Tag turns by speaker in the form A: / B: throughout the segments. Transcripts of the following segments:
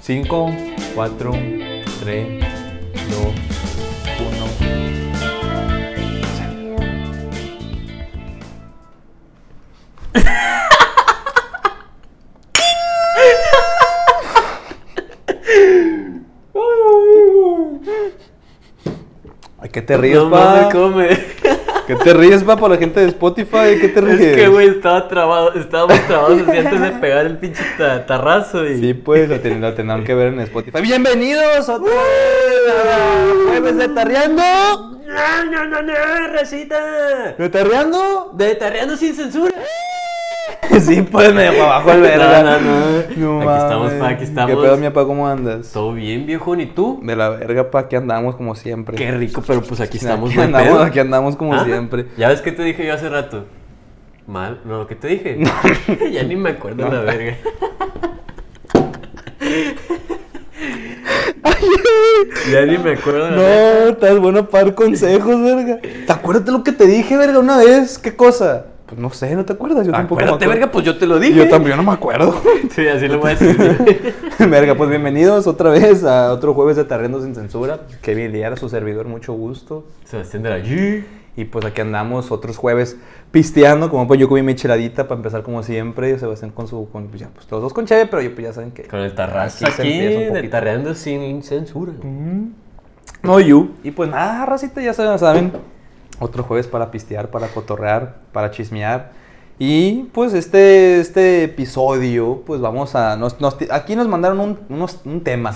A: 5, 4, 3, 2, 1. Ay, ¿qué te ríes,
B: no,
A: pa?
B: mames, ¿cómo me-
A: ¿Qué te ríes, pa, por la gente de Spotify? ¿Qué te ríes?
B: Es que, güey, estaba trabado, estábamos trabados así antes de pegar el pinche ta- tarrazo y...
A: Sí, pues lo, ten- lo tendrán que ver en Spotify. Bienvenidos otra vez a Jueves de Tarreando.
B: ¡No, no, no, no, recita!
A: ¿De Tarreando?
B: De Tarreando sin censura.
A: Sí, pues medio para abajo el verga.
B: No, no, no. Aquí estamos, pa, aquí estamos.
A: ¿Qué pedo, mi papá? ¿Cómo andas?
B: ¿Todo bien, viejo? ¿Y tú?
A: De la verga, pa, aquí andamos como siempre.
B: Qué rico, pero pues aquí estamos,
A: Aquí andamos,
B: pedo.
A: aquí andamos como
B: Ah,
A: siempre.
B: ¿Ya ves qué te dije yo hace rato? Mal, no, ¿qué te dije? ya ni me acuerdo
A: No.
B: la verga. ya ni me acuerdo la verga.
A: No, estás bueno para dar consejos, verga. ¿Te acuerdas de lo que te dije, verga, una vez? ¿Qué cosa? Pues no sé, ¿no te acuerdas? Yo tampoco me
B: Acuérdate,
A: acuerdo.
B: verga, pues yo te lo dije.
A: Yo también no me acuerdo.
B: Sí, así lo voy a decir.
A: Verga, pues bienvenidos otra vez a otro jueves de Tarriendo sin Censura. Kevin Liara, su servidor, mucho gusto.
B: Sebastián de la G.
A: Y pues aquí andamos otros jueves pisteando, como pues yo comí mi cheladita para empezar como siempre. Sebastián con su, con, pues ya, pues los dos con cheve, pero yo pues ya saben que...
B: Con el tarrazo
A: Aquí
B: aquí, de tarreando sin censura.
A: No, you. Y pues nada, racita, ya se- saben. Otro jueves para pistear, para cotorrear, para chismear. Y pues este, este episodio, pues vamos a... Nos, nos- aquí nos mandaron un, unos- un tema.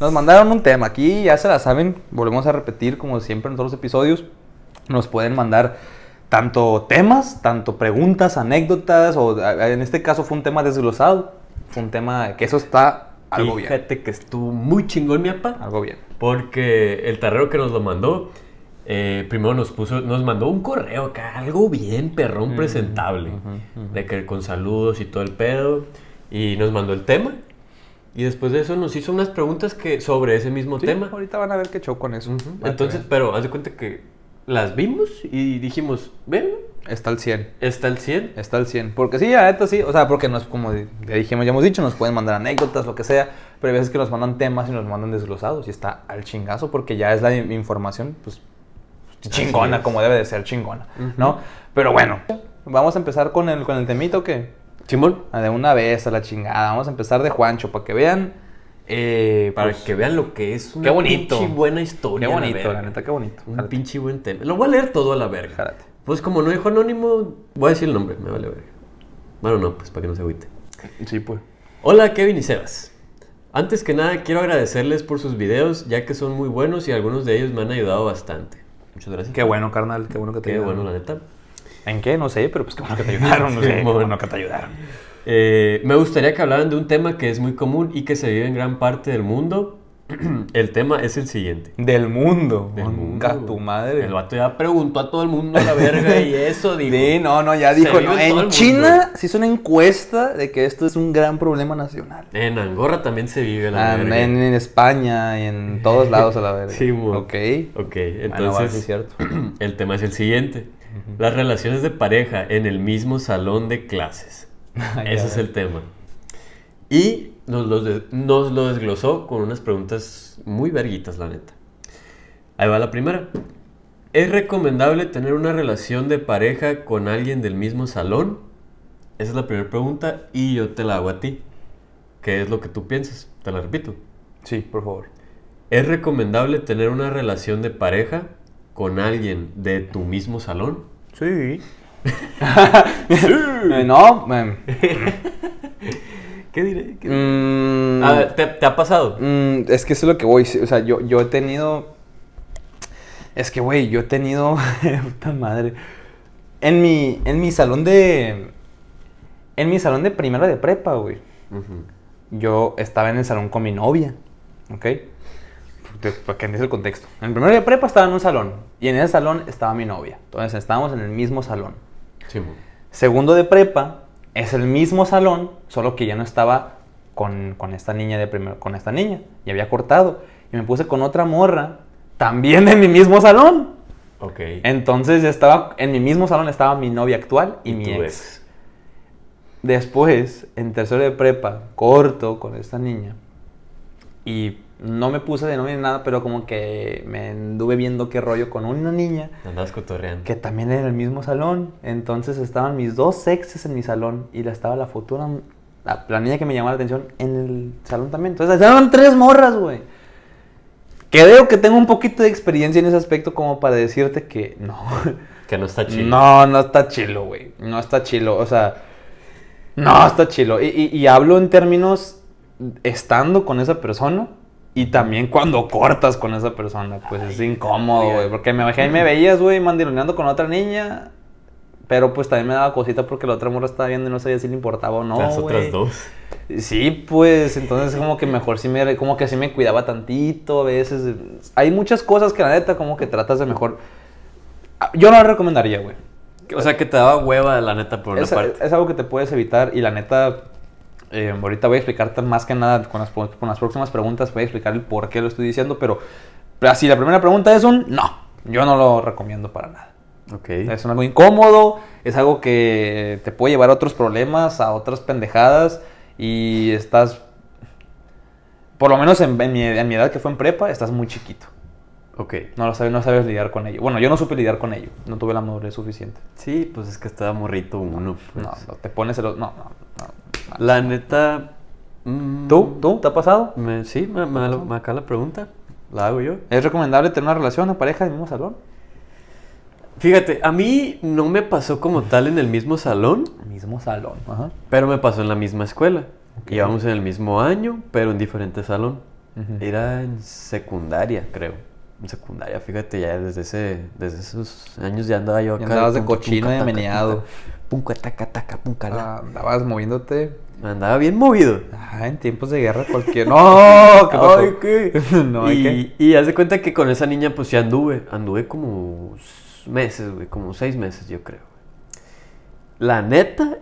A: Nos mandaron un tema. Aquí ya se la saben. Volvemos a repetir como siempre en todos los episodios. Nos pueden mandar tanto temas, tanto preguntas, anécdotas. O a- en este caso fue un tema desglosado. Fue un tema que eso está algo bien.
B: Fíjate que estuvo muy chingón, mi apa.
A: Algo bien.
B: Porque el tarrero que nos lo mandó, eh, primero nos puso, nos mandó un correo acá, algo bien perrón presentable.
A: ujú, ujú.
B: De que con saludos y todo el pedo. Y nos mandó el tema. Y después de eso nos hizo unas preguntas que, sobre ese mismo
A: Sí,
B: tema.
A: Ahorita van a ver qué show con eso. A
B: Entonces, pero haz de cuenta que las vimos y dijimos, ven,
A: Está al 100.
B: está el 100.
A: Está al 100. Porque sí, la neta sí. O sea, porque nos, como ya dijimos, ya hemos dicho, nos pueden mandar anécdotas, lo que sea. Pero hay veces que nos mandan temas y nos mandan desglosados. Y está al chingazo porque ya es la in- información, pues, chingona, como debe de ser chingona. ¿No? Pero bueno, vamos a empezar con el, con el temito que.
B: Simón,
A: De una vez a la chingada. Vamos a empezar de Juancho para que vean. eh,
B: para
A: pues,
B: que vean lo que es una
A: Qué bonito.
B: pinche buena
A: Qué
B: historia.
A: bonito,
B: verga.
A: la neta, qué bonito.
B: Un
A: Jálate.
B: pinche buen tema. Lo voy a leer todo a la verga.
A: Jálate.
B: Pues como no dijo anónimo, voy a decir el nombre, me vale verga. Bueno, no, pues para que no se agüite.
A: Sí, pues.
B: Hola Kevin y Sebas. Antes que nada quiero agradecerles por sus videos, ya que son muy buenos y algunos de ellos me han ayudado bastante. Muchas gracias.
A: Qué bueno, carnal. Qué bueno que te
B: Qué
A: ayudaron.
B: bueno, la neta.
A: ¿En qué? No sé, pero pues qué bueno que te ayudaron. No sé, qué bueno que te ayudaron.
B: Eh, me gustaría que hablaran de un tema que es muy común y que se vive en gran parte del mundo. el tema es el siguiente.
A: Del mundo.
B: Del mundo.
A: tu madre.
B: El vato ya preguntó a todo el mundo a la verga y eso dijo.
A: Sí, no, no, ya dijo. no,
B: en
A: China se hizo una encuesta de que esto es un gran problema nacional.
B: En Angorra también se vive la
A: Ah,
B: verga.
A: en, en España y en todos lados a la verga.
B: Sí, mo.
A: Ok.
B: Ok,
A: Bueno,
B: entonces
A: es cierto.
B: el tema es el siguiente. Las relaciones de pareja en el mismo salón de clases. Ese es el tema. Y nos lo, des- nos lo desglosó con unas preguntas muy verguitas, la neta. Ahí va la primera. ¿Es recomendable tener una relación de pareja con alguien del mismo salón? Esa es la primera pregunta y yo te la hago a ti. ¿Qué es lo que tú piensas? Te la repito.
A: Sí, por favor.
B: ¿Es recomendable tener una relación de pareja con alguien de tu mismo salón?
A: Sí. Eh, no,
B: ¿Qué diré? ¿Qué-
A: mm,
B: A ver, ¿te, te ha pasado?
A: Mm, es que eso es lo que voy. O sea, yo, yo he tenido. Es que, güey, yo he tenido. Puta madre. En mi, en mi salón de. En mi salón de primero de prepa, güey. Yo estaba en el salón con mi novia. ¿Ok? Para que entiendas el contexto. En el primero de prepa estaba en un salón. Y en ese salón estaba mi novia. Entonces estábamos en el mismo salón.
B: Sí.
A: Segundo de prepa es el mismo salón, solo que ya no estaba con, con esta niña de primero, con esta niña. Y había cortado. Y me puse con otra morra, también en mi mismo salón.
B: Ok.
A: Entonces ya estaba, en mi mismo salón estaba mi novia actual y, mi ex. después, en tercero de prepa, corto con esta niña. Y no me puse de novia ni nada, pero como que me anduve viendo qué rollo con una niña
B: Andabas cotorreando.
A: que también era en el mismo salón. Entonces estaban mis dos exes en mi salón y la estaba la futura, la, la niña que me llamaba la atención en el salón también. Entonces estaban tres morras, güey. Creo que tengo un poquito de experiencia en ese aspecto como para decirte que no.
B: Que no está chido.
A: No, no está chilo, güey. No está chilo. O sea, no está chilo. Y, y- y hablo en términos estando con esa persona y también cuando cortas con esa persona. Pues es incómodo, güey. Porque me, imagínate, me veías, güey, mandiloneando con otra niña. Pero pues también me daba cosita porque la otra morra estaba viendo y no sabía si le importaba o no.
B: Las otras
A: güey.
B: dos.
A: Sí, pues entonces como que mejor sí me, como que sí me cuidaba tantito a veces. Hay muchas cosas que la neta como que tratas de mejor. Ah, Yo no lo recomendaría, güey.
B: O sea, que te daba hueva, la neta, por una
A: Es,
B: parte.
A: es algo que te puedes evitar y la neta, eh, ahorita voy a explicarte más que nada con las, con las próximas preguntas, voy a explicar el por qué lo estoy diciendo, pero, así, la primera pregunta es un no, yo no lo recomiendo para nada.
B: Ok.
A: Es algo incómodo, es algo que te puede llevar a otros problemas, a otras pendejadas y estás, por lo menos en, en mi, en mi edad que fue en prepa, estás muy chiquito.
B: Ok.
A: No lo sabes, no sabes lidiar con ello. Bueno, yo no supe lidiar con ello, no tuve la madurez suficiente.
B: Sí, pues es que estaba morrito uno. pues.
A: No, no, te pones el... No, no, no.
B: La neta. mm,
A: ¿Tú? ¿Tú? ¿Te ha pasado?
B: me- sí, me, me, me acá la pregunta. La hago yo.
A: ¿Es recomendable tener una relación, una pareja en el mismo salón?
B: Fíjate, a mí no me pasó como tal en el mismo salón,
A: Mismo salón, ajá.
B: pero me pasó en la misma escuela. Íbamos en el mismo año, pero en diferente salón.
A: Ujú.
B: Era en secundaria, creo. En secundaria, fíjate, ya desde ese, desde esos años ya andaba yo acá.
A: andabas de cochino y meneado.
B: Punca, taca, taca, punca, la.
A: Ah, andabas moviéndote.
B: Andaba bien movido.
A: Ah, en tiempos de guerra cualquier... ¡No! ¿Qué pasó?
B: Ay, ¿qué?
A: no, ¿hay
B: y,
A: qué?
B: y haz de cuenta que con esa niña, pues sí anduve. Anduve como meses, güey. Como seis meses, yo creo. La neta,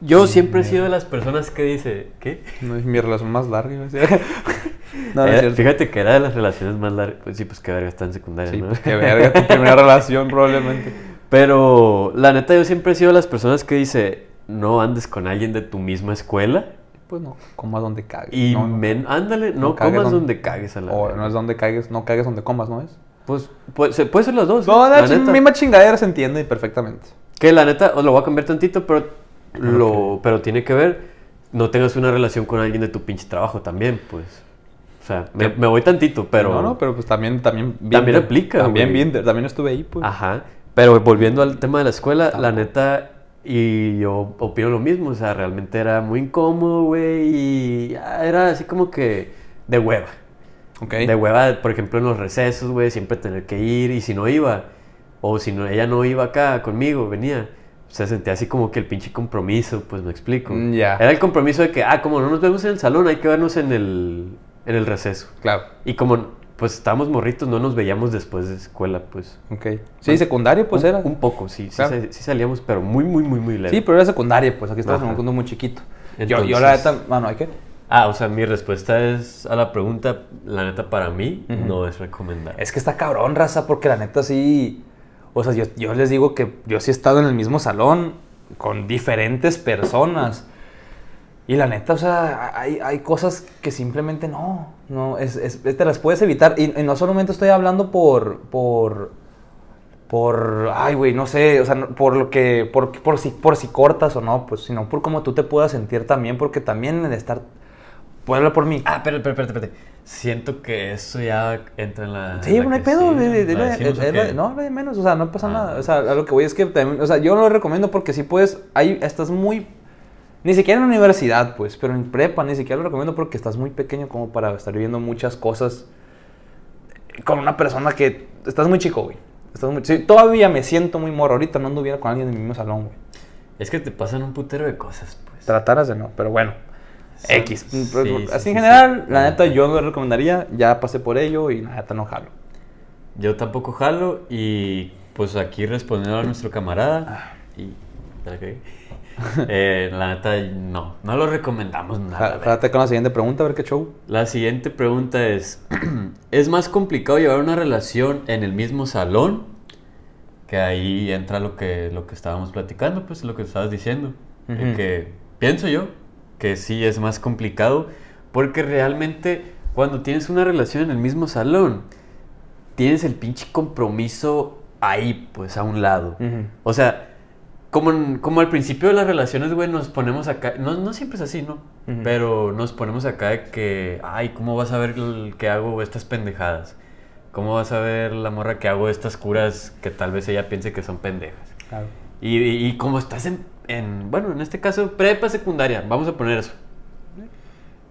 B: yo siempre he sido de las personas que dice, ¿qué?
A: No, es mi relación más larga. no,
B: Era- fíjate que era de las relaciones más largas. Pues sí, pues que verga está en secundaria,
A: Sí,
B: ¿no?
A: pues que verga, tu primera relación probablemente.
B: Pero la neta, yo siempre he sido de las personas que dice, no andes con alguien de tu misma escuela.
A: Pues no, comas donde cagues.
B: Y
A: no, no.
B: men- ándale, no, comas donde cagues a la
A: O no es donde cagues, no cagues donde comas, ¿no es?
B: Pues, pues puede ser las dos.
A: No,
B: ¿eh?
A: la,
B: neta.
A: misma chingadera se entiende perfectamente.
B: Que la neta, os lo voy a cambiar tantito, pero, lo, pero tiene que ver, no tengas una relación con alguien de tu pinche trabajo también, pues. O sea, me, me voy tantito, pero...
A: No, no, pero pues también... También,
B: También aplica,
A: También también estuve ahí, pues.
B: Ajá. Pero volviendo al tema de la escuela, la neta, y yo opino lo mismo, o sea, realmente era muy incómodo, güey, y era así como que de hueva. De hueva, por ejemplo, en los recesos, güey, siempre tener que ir, y si no iba, o si no, ella no iba acá conmigo, venía, se sentía así como que el pinche compromiso, pues me explico.
A: Mm.
B: Era el compromiso de que, ah, como no nos vemos en el salón, hay que vernos en el, en el receso.
A: Claro.
B: Y como, pues estábamos morritos, no nos veíamos después de escuela, pues.
A: Ok. Sí, secundaria, pues
B: un,
A: era.
B: Un poco, sí, sí,
A: Claro.
B: sa- sí salíamos, pero muy, muy, muy, muy leve.
A: Sí, pero era secundaria, pues aquí estabas en un mundo muy chiquito. yo, yo la
B: Entonces-
A: neta, bueno, ¿hay qué?
B: Ah, o sea, mi respuesta es a la pregunta, la neta para mí no es recomendable.
A: Es que está cabrón, raza, porque la neta sí. O sea, yo, yo les digo que yo sí he estado en el mismo salón con diferentes personas. Y la neta, o sea, hay, hay cosas que simplemente no. No, es, es- te las puedes evitar. Y, y no solamente estoy hablando por. por. por. Ay, güey, no sé. O sea, por lo que. Por, por, si, por si cortas o no, pues, sino por cómo tú te puedas sentir también. Porque también el estar. Puedo hablar por mí.
B: Ah, pero, pero, espérate, espérate. Siento que eso ya entra en la.
A: Sí,
B: en la
A: no hay pedo,
B: sí,
A: no, no hay menos, o sea, no pasa
B: Ah.
A: nada. O sea, a lo que voy es que también, o sea, yo lo recomiendo porque si puedes, ahí estás muy, ni siquiera en la universidad, pues, pero en prepa, ni siquiera lo recomiendo porque estás muy pequeño como para estar viviendo muchas cosas con una persona que estás muy chico, güey. Estás muy, sí, todavía me siento muy morro, ahorita no anduviera con alguien en mi mismo salón, güey.
B: Es que te pasan un putero de cosas, pues.
A: Trataras de no, pero bueno.
B: Son-
A: X.
B: sí,
A: Así
B: sí,
A: en
B: sí,
A: general,
B: sí.
A: la neta, yo lo recomendaría. Ya pasé por ello y la neta no jalo.
B: Yo tampoco jalo y pues aquí respondiendo a nuestro
A: Ah.
B: camarada y... ok. Eh, la neta, no, no lo recomendamos nada.
A: Jálate con la siguiente pregunta, a ver qué show.
B: La siguiente pregunta es, ¿es más complicado llevar una relación en el mismo salón? Que ahí entra lo que, lo que estábamos platicando, pues lo que estabas diciendo. Que pienso yo que sí es más complicado porque realmente cuando tienes una relación en el mismo salón, tienes el pinche compromiso ahí, pues a un lado. O sea, como, en- como al principio de las relaciones, güey, nos ponemos acá, no, no siempre es así, ¿no? Pero nos ponemos acá de que, ay, ¿cómo vas a ver que hago estas pendejadas? ¿Cómo vas a ver la morra que hago estas curas que tal vez ella piense que son pendejas?
A: Claro.
B: Y, y- y como estás en, en, bueno, en este caso, prepa secundaria, vamos a poner eso.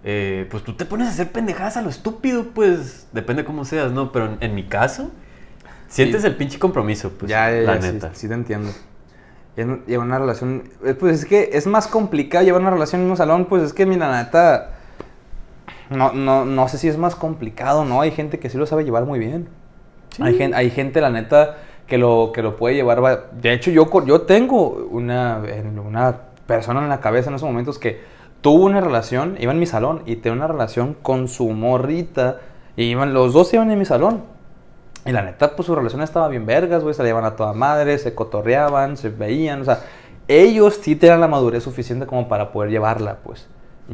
B: Eh, pues tú te pones a hacer pendejadas a lo estúpido, pues depende cómo seas, ¿no? Pero en, en mi caso, sientes
A: Sí.
B: el pinche compromiso, pues,
A: ya, ya,
B: la
A: ya, sí,
B: neta.
A: Sí, te entiendo. Llevar una relación, eh, pues es que es más complicado llevar una relación en un salón, pues es que, mira, la neta, no, no, no sé si es más complicado, ¿no? Hay gente que sí lo sabe llevar muy bien.
B: Sí.
A: Hay, gente, hay gente, la neta, que lo, que lo puede llevar. va- De hecho, yo, yo tengo una, una persona en la cabeza en esos momentos que tuvo una relación, iba en mi salón y tenía una relación con su morrita. Y iban, los dos iban en mi salón. Y la neta, pues su relación estaba bien vergas, güey. Se la llevaban a toda madre, se cotorreaban, se veían. O sea, ellos sí tenían la madurez suficiente como para poder llevarla, pues.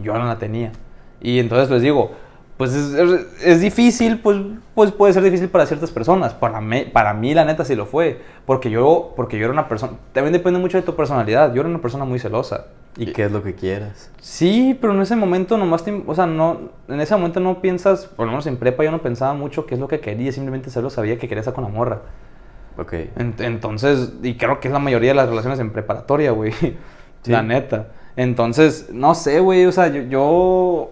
A: Yo no la tenía. Y entonces les digo, pues es, es- es difícil, pues, pues puede ser difícil para ciertas personas. Para mí, para mí, la neta, sí lo fue. Porque yo, porque yo era una persona... También depende mucho de tu personalidad. Yo era una persona muy celosa.
B: Y qué es lo que quieras.
A: Sí, pero en ese momento nomás, te- o sea, no, en ese momento no piensas, por lo menos en prepa yo no pensaba mucho qué es lo que quería, simplemente solo sabía que quería estar con la morra.
B: Ok.
A: En- entonces, y creo que es la mayoría de las relaciones en preparatoria, güey. La neta. Entonces, no sé, güey, o sea, yo, yo...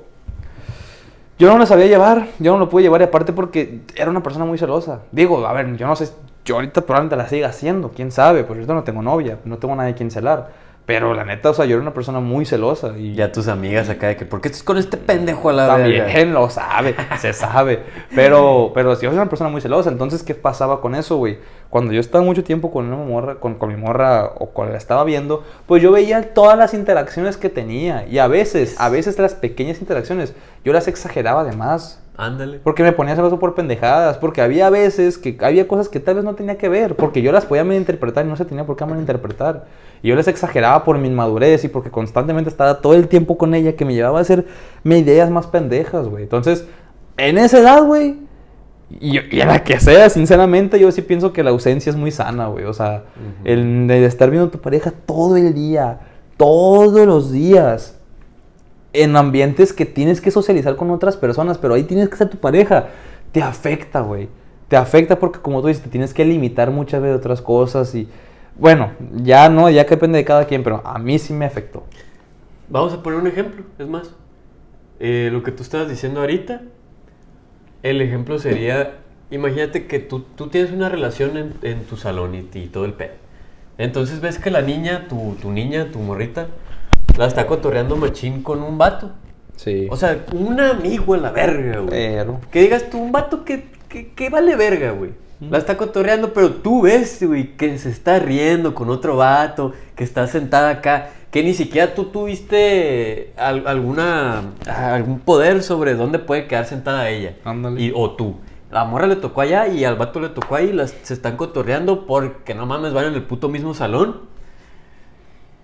A: Yo no lo sabía llevar, yo no lo pude llevar y aparte porque era una persona muy celosa. Digo, a ver, yo no sé, yo ahorita probablemente la siga haciendo, quién sabe, pues ahorita no tengo novia, no tengo nadie quien celar. Pero la neta, o sea, yo era una persona muy celosa y...
B: Ya tus amigas acá de que, ¿por qué estás con este pendejo a la
A: También
B: verga?
A: lo sabe, se sabe. Pero, pero yo soy una persona muy celosa, entonces, ¿qué pasaba con eso, güey? Cuando yo estaba mucho tiempo con una morra, con, con mi morra o cuando la estaba viendo, pues yo veía todas las interacciones que tenía. Y a veces, a veces las pequeñas interacciones, yo las exageraba de más.
B: Ándale.
A: Porque me ponía celoso por pendejadas. Porque había veces que había cosas que tal vez no tenía que ver. Porque yo las podía malinterpretar y no se tenía por qué malinterpretar. Y yo les exageraba por mi inmadurez y porque constantemente estaba todo el tiempo con ella que me llevaba a hacer mis ideas más pendejas, güey. Entonces, en esa edad, güey, y, y a la que sea, sinceramente, yo sí pienso que la ausencia es muy sana, güey. O sea, el de estar viendo a tu pareja todo el día, todos los días en ambientes que tienes que socializar con otras personas, pero ahí tienes que ser tu pareja, te afecta, güey. Te afecta porque, como tú dices, te tienes que limitar muchas veces otras cosas y, bueno, ya no, ya que depende de cada quien, pero a mí sí me afectó.
B: Vamos a poner un ejemplo, es más. Eh, lo que tú estabas diciendo ahorita, el ejemplo sería, imagínate que tú, tú tienes una relación en, en tu salón y, y todo el pedo. Entonces ves que la niña, tu, tu niña, tu morrita, la está cotorreando machín con un vato.
A: Sí.
B: O sea, un amigo en la verga, güey.
A: pero...
B: Que digas tú, un vato que, que, que vale verga, güey. La está cotorreando, pero tú ves, güey, que se está riendo con otro vato, que está sentada acá, que ni siquiera tú tuviste al- alguna, algún poder sobre dónde puede quedar sentada ella.
A: Ándale.
B: Y, o tú. La morra le tocó allá y al vato le tocó ahí y las, se están cotorreando porque no mames, van en el puto mismo salón.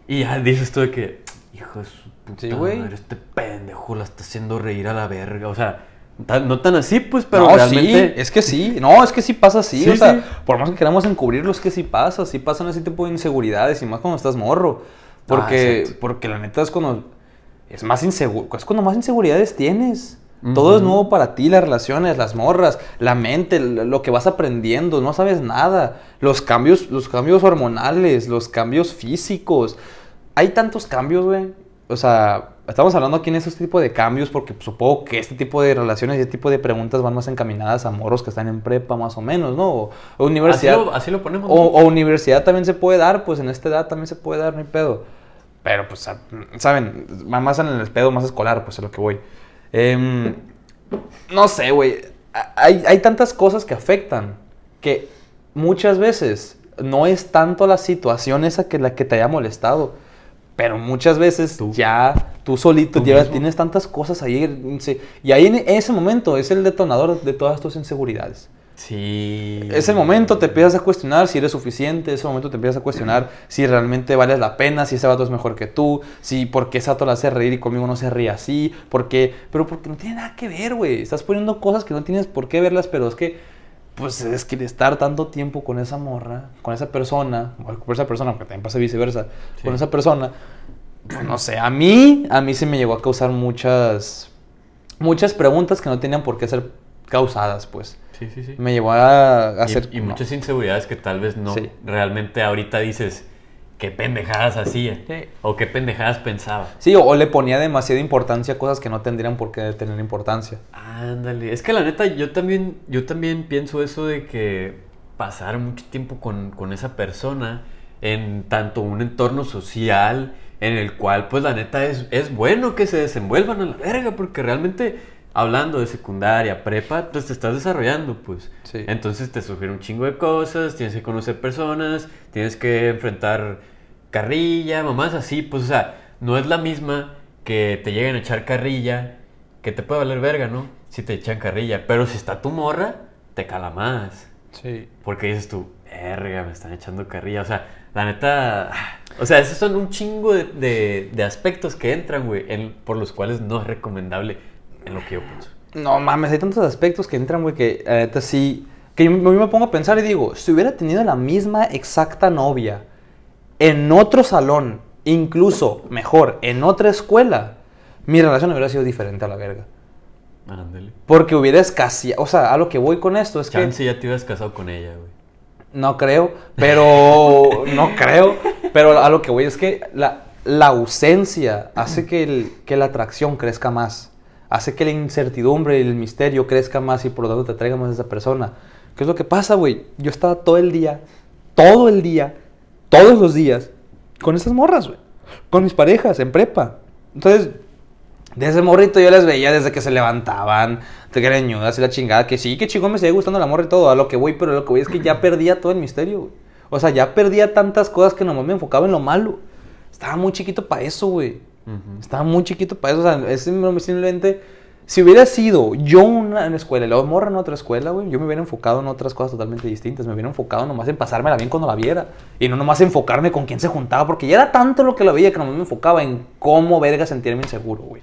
B: Y ya dices tú de que, hijo de su puta
A: Sí, güey.
B: madre, este pendejo la está haciendo reír a la verga. O sea, tan- no tan así, pues, pero
A: no,
B: realmente.
A: sí, es que sí, no, es que sí pasa así,
B: Sí,
A: o sea,
B: sí.
A: por más que queramos encubrirlo, es que sí pasa, sí pasan ese tipo de inseguridades y más cuando estás morro, porque,
B: exacto.
A: porque la neta es cuando es más inseguro, es cuando más inseguridades tienes. Todo es nuevo para ti, las relaciones, las morras, la mente, lo que vas aprendiendo, no sabes nada. Los cambios, los cambios hormonales, los cambios físicos. Hay tantos cambios, güey. O sea, estamos hablando aquí en esos tipos de cambios porque supongo que este tipo de relaciones y este tipo de preguntas van más encaminadas a morros que están en prepa más o menos, ¿no? O, o
B: así,
A: universidad.
B: lo, así lo ponemos.
A: O, universidad también se puede dar, pues en esta edad también se puede dar, no hay pedo. Pero pues, saben, más en el pedo más escolar, pues a lo que voy. Em, no sé, güey. Hay, hay tantas cosas que afectan que muchas veces no es tanto la situación esa que la que te haya molestado. Pero muchas veces
B: Tú.
A: ya tú solito
B: Tú
A: tienes tantas cosas ahí. Y ahí en ese momento es el detonador de todas tus inseguridades.
B: Sí.
A: Ese momento te empiezas a cuestionar si eres suficiente, ese momento te empiezas a cuestionar si realmente vales la pena, si ese vato es mejor que tú, si por qué ese vato la hace reír y conmigo no se ríe así, por qué, pero porque no tiene nada que ver, güey. Estás poniendo cosas que no tienes por qué verlas, pero es que, pues es que estar tanto tiempo con esa morra, con esa persona, o con esa persona, porque también pasa viceversa,
B: Sí.
A: con esa persona, pues no sé, a mí, a mí se me llegó a causar muchas, muchas preguntas que no tenían por qué ser causadas, pues.
B: Sí, sí, sí.
A: Me llevó a,
B: Y-
A: hacer...
B: y,
A: no.
B: muchas inseguridades que tal vez no
A: Sí.
B: realmente ahorita dices qué pendejadas hacía
A: Sí.
B: o qué pendejadas pensaba.
A: Sí, o, o le ponía demasiada importancia a cosas que no tendrían por qué tener importancia.
B: Ándale, es que la neta yo también yo también pienso eso de que pasar mucho tiempo con, con esa persona en tanto un entorno social en el cual pues la neta es, es bueno que se desenvuelvan a la verga porque realmente hablando de secundaria, prepa, pues te estás desarrollando pues.
A: Sí.
B: Entonces te surgen un chingo de cosas, tienes que conocer personas, tienes que enfrentar carrilla, mamás así, pues o sea, no es la misma que te lleguen a echar carrilla, que te puede valer verga, ¿no? Si te echan carrilla, pero si está tu morra, te cala más.
A: Sí.
B: Porque dices tú, verga, me están echando carrilla. O sea, la neta. O sea, esos son un chingo de, de- de aspectos que entran, güey, en- por los cuales no es recomendable en lo que yo pienso.
A: No mames, hay tantos aspectos que entran, güey, que la neta sí. Que yo, yo me pongo a pensar y digo, si hubiera tenido la misma exacta novia en otro salón, incluso mejor, en otra escuela, mi relación hubiera sido diferente a la verga.
B: Ándale.
A: Porque hubiera escaseado. O sea, a lo que voy con esto es que.
B: Chance ya te hubieras casado con ella, güey.
A: No creo, pero no creo. Pero a lo que voy es que la, la ausencia hace que, el- que la atracción crezca más. Hace que la incertidumbre y el misterio crezca más y por lo tanto te atraiga más a esa persona. ¿Qué es lo que pasa, güey? Yo estaba todo el día, todo el día, todos los días, con esas morras, güey. Con mis parejas en prepa. Entonces, de ese morrito yo les veía desde que se levantaban, te greñudas y la chingada, que sí, que chingón me sigue gustando la morra y todo, a lo que voy, pero lo que voy es que ya perdía todo el misterio, güey. O sea, ya perdía tantas cosas que nomás me enfocaba en lo malo. Estaba muy chiquito para eso, güey.
B: Ujú.
A: Estaba muy chiquito para eso, o sea, es simplemente... Si hubiera sido yo una en la escuela y luego morra en otra escuela, güey, yo me hubiera enfocado en otras cosas totalmente distintas. Me hubiera enfocado nomás en pasármela bien cuando la viera. Y no nomás enfocarme con quién se juntaba, porque ya era tanto lo que la veía que nomás me enfocaba en cómo verga sentirme inseguro, güey.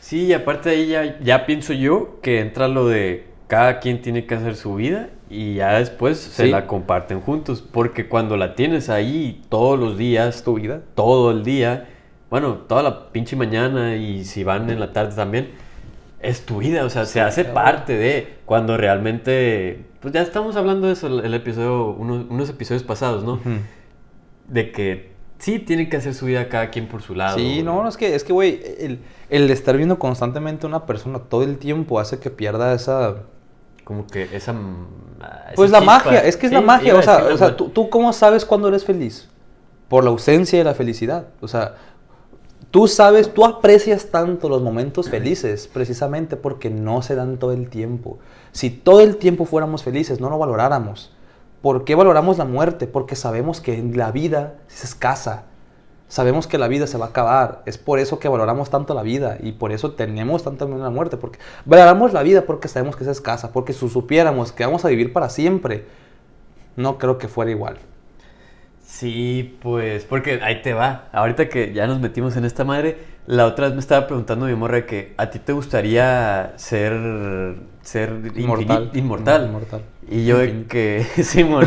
B: Sí, y aparte de ahí ya, ya pienso yo que entra lo de cada quien tiene que hacer su vida y ya después se la comparten juntos. Porque cuando la tienes ahí todos los días,
A: tu vida.
B: todo el día, bueno, toda la pinche mañana y si van en la tarde también, es tu vida, o sea, se hace
A: claro.
B: parte de cuando realmente, pues ya estamos hablando de eso el, el episodio, uno- unos episodios pasados, ¿no? De que sí tienen que hacer su vida cada quien por su lado.
A: Sí, no, no, es que, es que, güey, el, el estar viendo constantemente a una persona todo el tiempo hace que pierda esa...
B: Como que esa...
A: Pues la
B: chispa.
A: magia, es que es la
B: Sí,
A: magia,
B: iba
A: o sea, o sea. ¿tú, tú cómo sabes cuándo eres feliz? Por la ausencia de la felicidad. O sea, tú sabes, tú aprecias tanto los momentos felices precisamente porque no se dan todo el tiempo. Si todo el tiempo fuéramos felices, no lo valoráramos. ¿Por qué valoramos la muerte? Porque sabemos que la vida es escasa. Sabemos que la vida se va a acabar. Es por eso que valoramos tanto la vida y por eso tenemos tanto miedo a la muerte. Porque valoramos la vida porque sabemos que es escasa. Porque si supiéramos que vamos a vivir para siempre, no creo que fuera igual.
B: Sí, pues, porque ahí te va. Ahorita que ya nos metimos en esta madre, la otra vez me estaba preguntando mi morra que a ti te gustaría ser, ser
A: Inmortal.
B: inmortal.
A: Inmortal.
B: Y yo de que, Simón,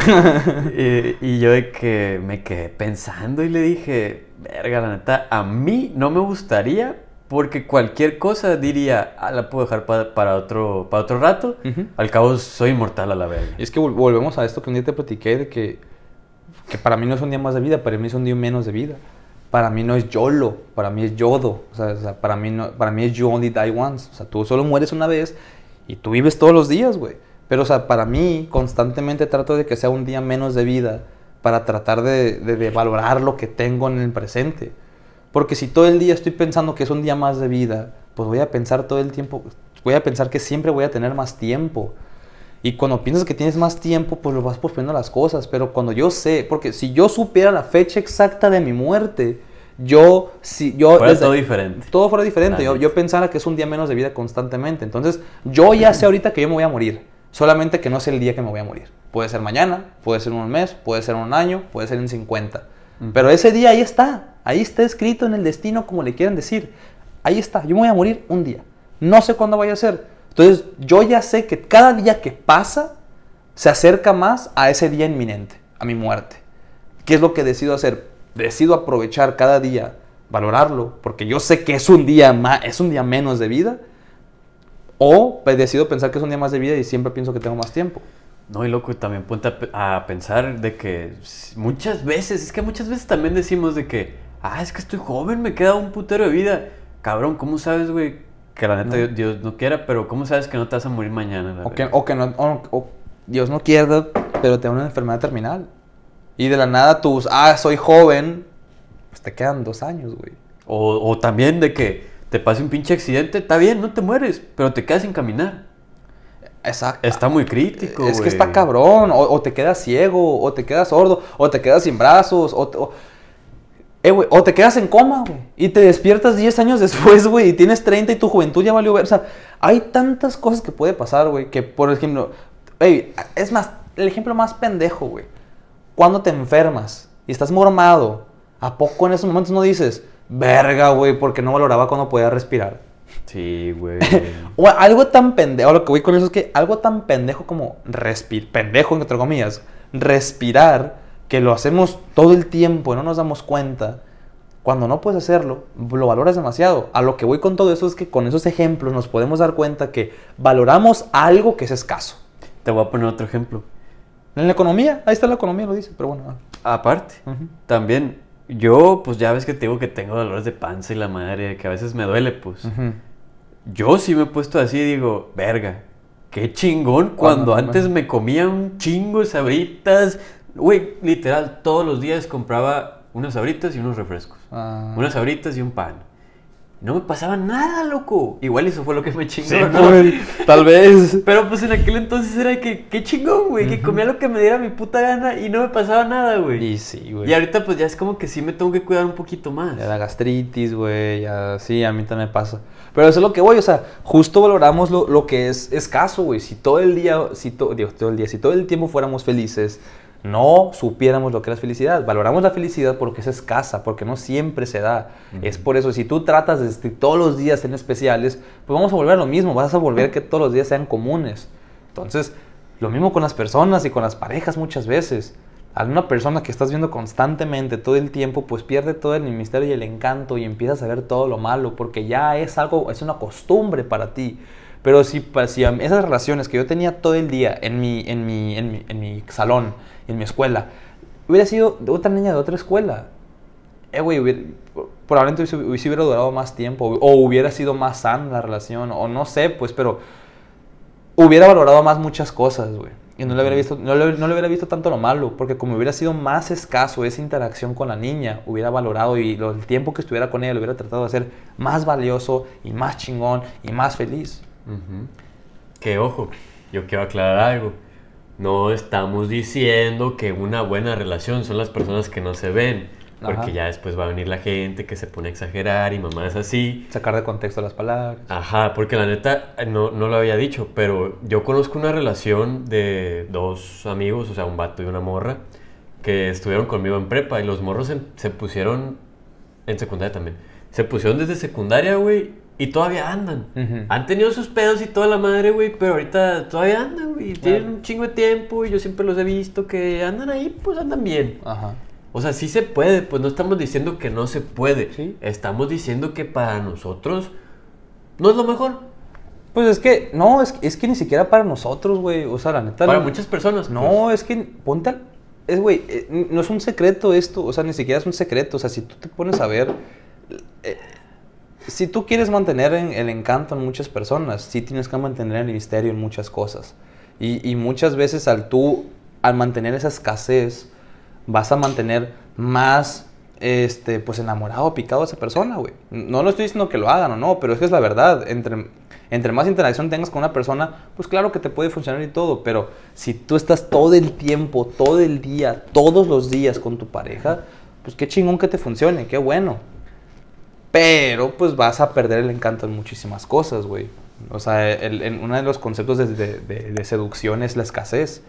B: y, y yo de que me quedé pensando y le dije, verga, la neta, a mí no me gustaría porque cualquier cosa diría, ah, la puedo dejar pa- para, otro, para otro rato. Al cabo soy inmortal a la verga.
A: Y es que vol- volvemos a esto que un día te platiqué de que, que para mí no es un día más de vida, para mí es un día menos de vida. Para mí no es YOLO, para mí es YODO. O sea, para, mí no, para mí es You Only Die Once. O sea, tú solo mueres una vez y tú vives todos los días, güey. Pero, o sea, para mí constantemente trato de que sea un día menos de vida para tratar de, de- de valorar lo que tengo en el presente. Porque si todo el día estoy pensando que es un día más de vida, pues voy a pensar todo el tiempo, voy a pensar que siempre voy a tener más tiempo. Y cuando piensas que tienes más tiempo, pues lo vas posponiendo las cosas. Pero cuando yo sé, porque si yo supiera la fecha exacta de mi muerte, yo, si yo...
B: Fuera
A: desde-
B: todo diferente.
A: todo fuera diferente. Yo, yo pensara que es un día menos de vida constantemente. Entonces, yo ya sé ahorita que yo me voy a morir. Solamente que no es el día que me voy a morir. Puede ser mañana, puede ser un mes, puede ser un año, puede ser en 50. Pero ese día ahí está. Ahí está escrito en el destino, como le quieran decir. Ahí está. Yo me voy a morir un día. No sé cuándo vaya a ser. Entonces, yo ya sé que cada día que pasa se acerca más a ese día inminente, a mi muerte. ¿Qué es lo que decido hacer? Decido aprovechar cada día, valorarlo, porque yo sé que es un día más, es un día menos de vida. O pues, decido pensar que es un día más de vida y siempre pienso que tengo más tiempo.
B: No, y loco, también ponte a, a, pensar de que muchas veces, es que muchas veces también decimos de que, ah, es que estoy joven, me queda un putero de vida. Cabrón, ¿cómo sabes, güey, que la neta Dios no quiera, pero ¿cómo sabes que no te vas a morir mañana?
A: O que, o que, no, o, Dios no quiera, pero te da una enfermedad terminal. Y de la nada tus, ah, soy joven, pues te quedan dos años, güey.
B: O, o también de que te pase un pinche accidente, está bien, no te mueres, pero te quedas sin caminar.
A: Exacto.
B: Está muy crítico.
A: Es que está cabrón. O, te quedas ciego, o te quedas sordo, o te quedas sin brazos, o, eh, o te quedas en coma, güey. Y te despiertas 10 años después, güey, y tienes 30 y tu juventud ya valió ver. O sea, hay tantas cosas que puede pasar, güey, que por ejemplo, es más, el ejemplo más pendejo, güey. Cuando te enfermas y estás mormado, ¿a poco en esos momentos no dices, verga, güey, porque no valoraba cuando podía respirar?
B: Sí, güey.
A: o algo tan pendejo, lo que voy con eso es que algo tan pendejo como respirar, pendejo entre comillas, respirar, que lo hacemos todo el tiempo y no nos damos cuenta, cuando no puedes hacerlo, lo valoras demasiado. A lo que voy con todo eso es que con esos ejemplos nos podemos dar cuenta que valoramos algo que es escaso.
B: Te voy a poner otro ejemplo.
A: En la economía, ahí está la economía, lo dice, pero bueno.
B: Aparte, también, yo, pues ya ves que te digo que tengo dolores de panza y la madre, que a veces me duele, pues. Yo sí me he puesto así y digo, verga, qué chingón cuando antes me comía un chingo de sabritas. Güey, literal, todos los días compraba unas sabritas y unos refrescos. Ah. Unas sabritas y un pan. No me pasaba nada, loco. Igual eso fue lo que me chingó, ¿no?
A: tal vez.
B: Pero pues en aquel entonces era que, qué chingón, güey. Que comía lo que me diera mi puta gana y no me pasaba nada, güey.
A: Y sí, güey.
B: Y ahorita pues ya es como que sí me tengo que cuidar un poquito más.
A: Ya la gastritis, güey. Ya, sí, a mí también me pasa. Pero eso es lo que voy, o sea, justo valoramos lo, lo que es escaso, güey. Si todo el día, si todo el día, si todo el tiempo fuéramos felices, no supiéramos lo que es felicidad. Valoramos la felicidad porque es escasa, porque no siempre se da. Es por eso, si tú tratas de todos los días en especiales, pues vamos a volver a lo mismo, vas a volver que todos los días sean comunes. Entonces, lo mismo con las personas y con las parejas muchas veces. A una persona que estás viendo constantemente todo el tiempo, pues pierde todo el misterio y el encanto y empiezas a ver todo lo malo, porque ya es algo, es una costumbre para ti. Pero si, si esas relaciones que yo tenía todo el día en mi, en mi, en mi, en mi salón, en mi escuela, hubiera sido de otra niña de otra escuela, eh, güey, probablemente hubiese, hubiera durado más tiempo, o hubiera sido más sana la relación, o no sé, pues, pero hubiera valorado más muchas cosas, güey. Y no le, hubiera visto, no, le, no le hubiera visto tanto lo malo, porque como hubiera sido más escaso esa interacción con la niña, hubiera valorado y el tiempo que estuviera con ella lo hubiera tratado de hacer más valioso y más chingón y más feliz.
B: Que ojo, yo quiero aclarar algo. No estamos diciendo que una buena relación son las personas que no se ven. Porque ya después va a venir la gente que se pone a exagerar y mamás así.
A: Sacar de contexto las palabras.
B: Ajá, porque la neta, eh, no, no lo había dicho, pero yo conozco una relación de dos amigos, o sea, un vato y una morra, que estuvieron conmigo en prepa y los morros se, se pusieron en secundaria también. Se pusieron desde secundaria, güey, y todavía andan. Han tenido sus pedos y toda la madre, güey, pero ahorita todavía andan, güey. Tienen un chingo de tiempo y yo siempre los he visto que andan ahí, pues andan bien. Ajá. O sea, sí se puede, pues no estamos diciendo que no se puede. ¿Sí? Estamos diciendo que para nosotros no es lo mejor.
A: Pues es que, no, es, es que ni siquiera para nosotros, güey. O sea, la neta.
B: Para muchas personas.
A: No, pues. es que, ponte al, Es, güey, eh, no es un secreto esto. O sea, ni siquiera es un secreto. O sea, si tú te pones a ver. Eh, si tú quieres mantener el encanto en muchas personas, sí tienes que mantener el misterio en muchas cosas. Y, muchas veces al tú, al mantener esa escasez, vas a mantener más, este, pues enamorado, picado a esa persona, güey. No lo estoy diciendo que lo hagan o no, pero es que es la verdad. Entre, entre más interacción tengas con una persona, pues claro que te puede funcionar y todo, pero si tú estás todo el tiempo, todo el día, todos los días con tu pareja, pues qué chingón que te funcione, qué bueno. Pero pues vas a perder el encanto en muchísimas cosas, güey. O sea, el- uno de los conceptos de, seducción es la escasez.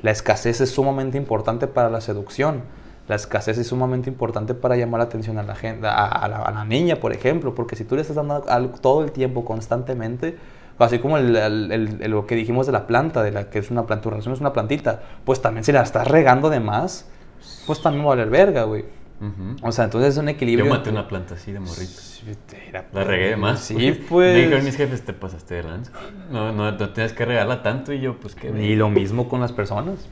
A: La escasez es sumamente importante para la seducción. La escasez es sumamente importante para llamar la atención a la gente, a, la, niña, por ejemplo, porque si tú le estás dando algo todo el tiempo, constantemente, así como el- lo que dijimos de la planta, de la que es una planta, tu relación es una plantita, pues también si la estás regando de más, pues también va a valer verga, güey.
B: Ujú.
A: O sea, entonces es un equilibrio.
B: Yo maté una planta así de morrito.
A: Sí, era-
B: La regué de más.
A: Sí,
B: Me
A: pues.
B: dijeron mis jefes, te pasaste de lanza. No, no, no tienes que regarla tanto. Y yo, pues, qué
A: Y lo mismo con las personas.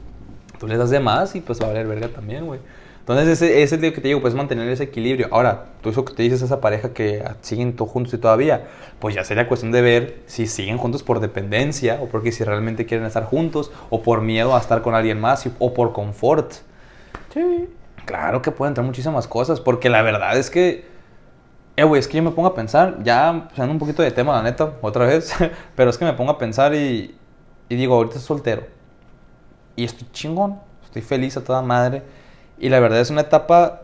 A: Tú les das de más y pues va a valer verga también, güey. Entonces, ese, ese es lo que te digo, pues mantener ese equilibrio. Ahora, tú eso que te dices a esa pareja que siguen todos juntos y todavía, pues ya sería cuestión de ver si siguen juntos por dependencia o porque si realmente quieren estar juntos o por miedo a estar con alguien más y- o por confort.
B: Sí.
A: Claro que pueden entrar muchísimas cosas, porque la verdad es que, eh, güey, es que yo me pongo a pensar, ya pasando un poquito de tema, la neta, otra vez, pero es que me pongo a pensar y, y digo, ahorita estoy soltero. Y estoy chingón, estoy feliz a toda madre. Y la verdad es una etapa,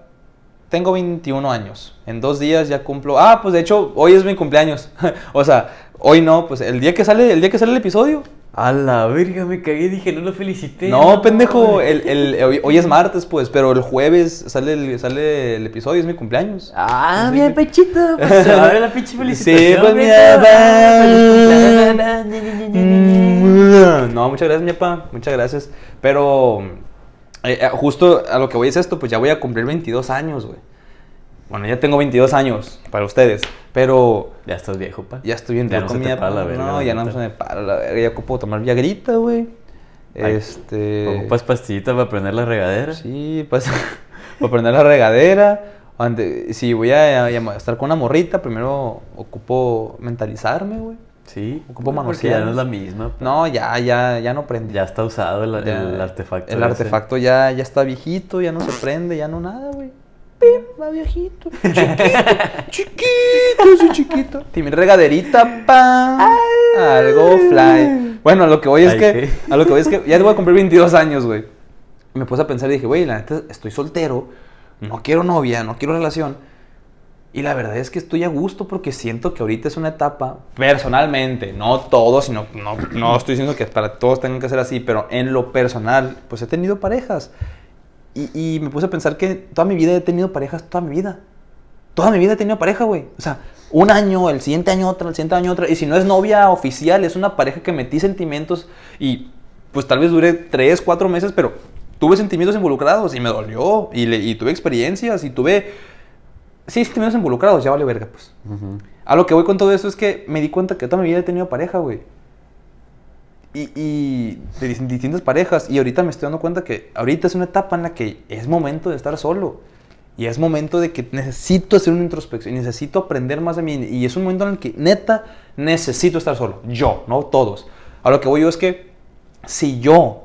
A: tengo 21 años, en dos días ya cumplo, ah, pues de hecho, hoy es mi cumpleaños. o sea, hoy no, pues el día que sale, el día que sale el episodio,
B: A la verga, me cagué. Dije, no lo felicité.
A: no, pendejo, el, el- hoy, hoy es martes, pues, pero el jueves sale el, sale el episodio, es mi cumpleaños.
B: Ah, mira,
A: sí.
B: pechito. Pues se va a ver la pinche felicitación.
A: Sí, pues,
B: cumpleaños.
A: No, muchas gracias, mi papá, muchas gracias. Pero eh, eh, justo a lo que voy es esto, pues ya voy a cumplir 22 años, güey. Bueno, ya tengo 22 años para ustedes, pero
B: Ya estás viejo, pa.
A: ya estoy bien
B: Ya no se te para la verga,
A: No, ya no se me para la verga, ya ocupo tomar viagrita, güey. Este...
B: Ocupas pastillitas para prender la regadera.
A: Sí, pues para prender la regadera. Ante- si voy a, estar con una morrita, primero ocupo mentalizarme, güey.
B: Sí.
A: Ocupo
B: Porque
A: manosear.
B: ya no es la misma. pa.
A: No, ya, ya, ya no prende.
B: Ya está usado el,
A: Ya,
B: el artefacto.
A: El
B: ese.
A: artefacto ya, ya está viejito, ya no se prende, ya no nada, güey. Pim, Va viejito. Chiquito, chiquito, sí, chiquito. Tiene regaderita, pa. Algo fly. Bueno, a lo que voy es
B: Ay,
A: que.
B: ¿qué?
A: A lo que voy es que ya voy a cumplir 22 años, güey. Me puse a pensar y dije, güey, la neta, estoy soltero. No quiero novia, no quiero relación. Y la verdad es que estoy a gusto porque siento que ahorita es una etapa, personalmente, no todos, sino, no, no estoy diciendo que para todos tengan que ser así, pero en lo personal, pues he tenido parejas. Y, y me puse a pensar que toda mi vida he tenido parejas, toda mi vida. Toda mi vida he tenido pareja, güey. O sea, un año, el siguiente año otra, el siguiente año otra. Y si no es novia oficial, es una pareja que metí sentimientos y pues tal vez dure tres, cuatro meses, pero tuve sentimientos involucrados y me dolió. Y, le- y tuve experiencias y tuve... Sí, sentimientos involucrados, ya vale verga, pues.
B: Ujú.
A: A lo que voy con todo esto es que me di cuenta que toda mi vida he tenido pareja, güey. Y, de dis- distintas parejas. Y ahorita me estoy dando cuenta que ahorita es una etapa en la que es momento de estar solo. Y es momento de que necesito hacer una introspección. y Necesito aprender más de mí. Y es un momento en el que neta necesito estar solo. Yo, no todos. A lo que voy yo es que si yo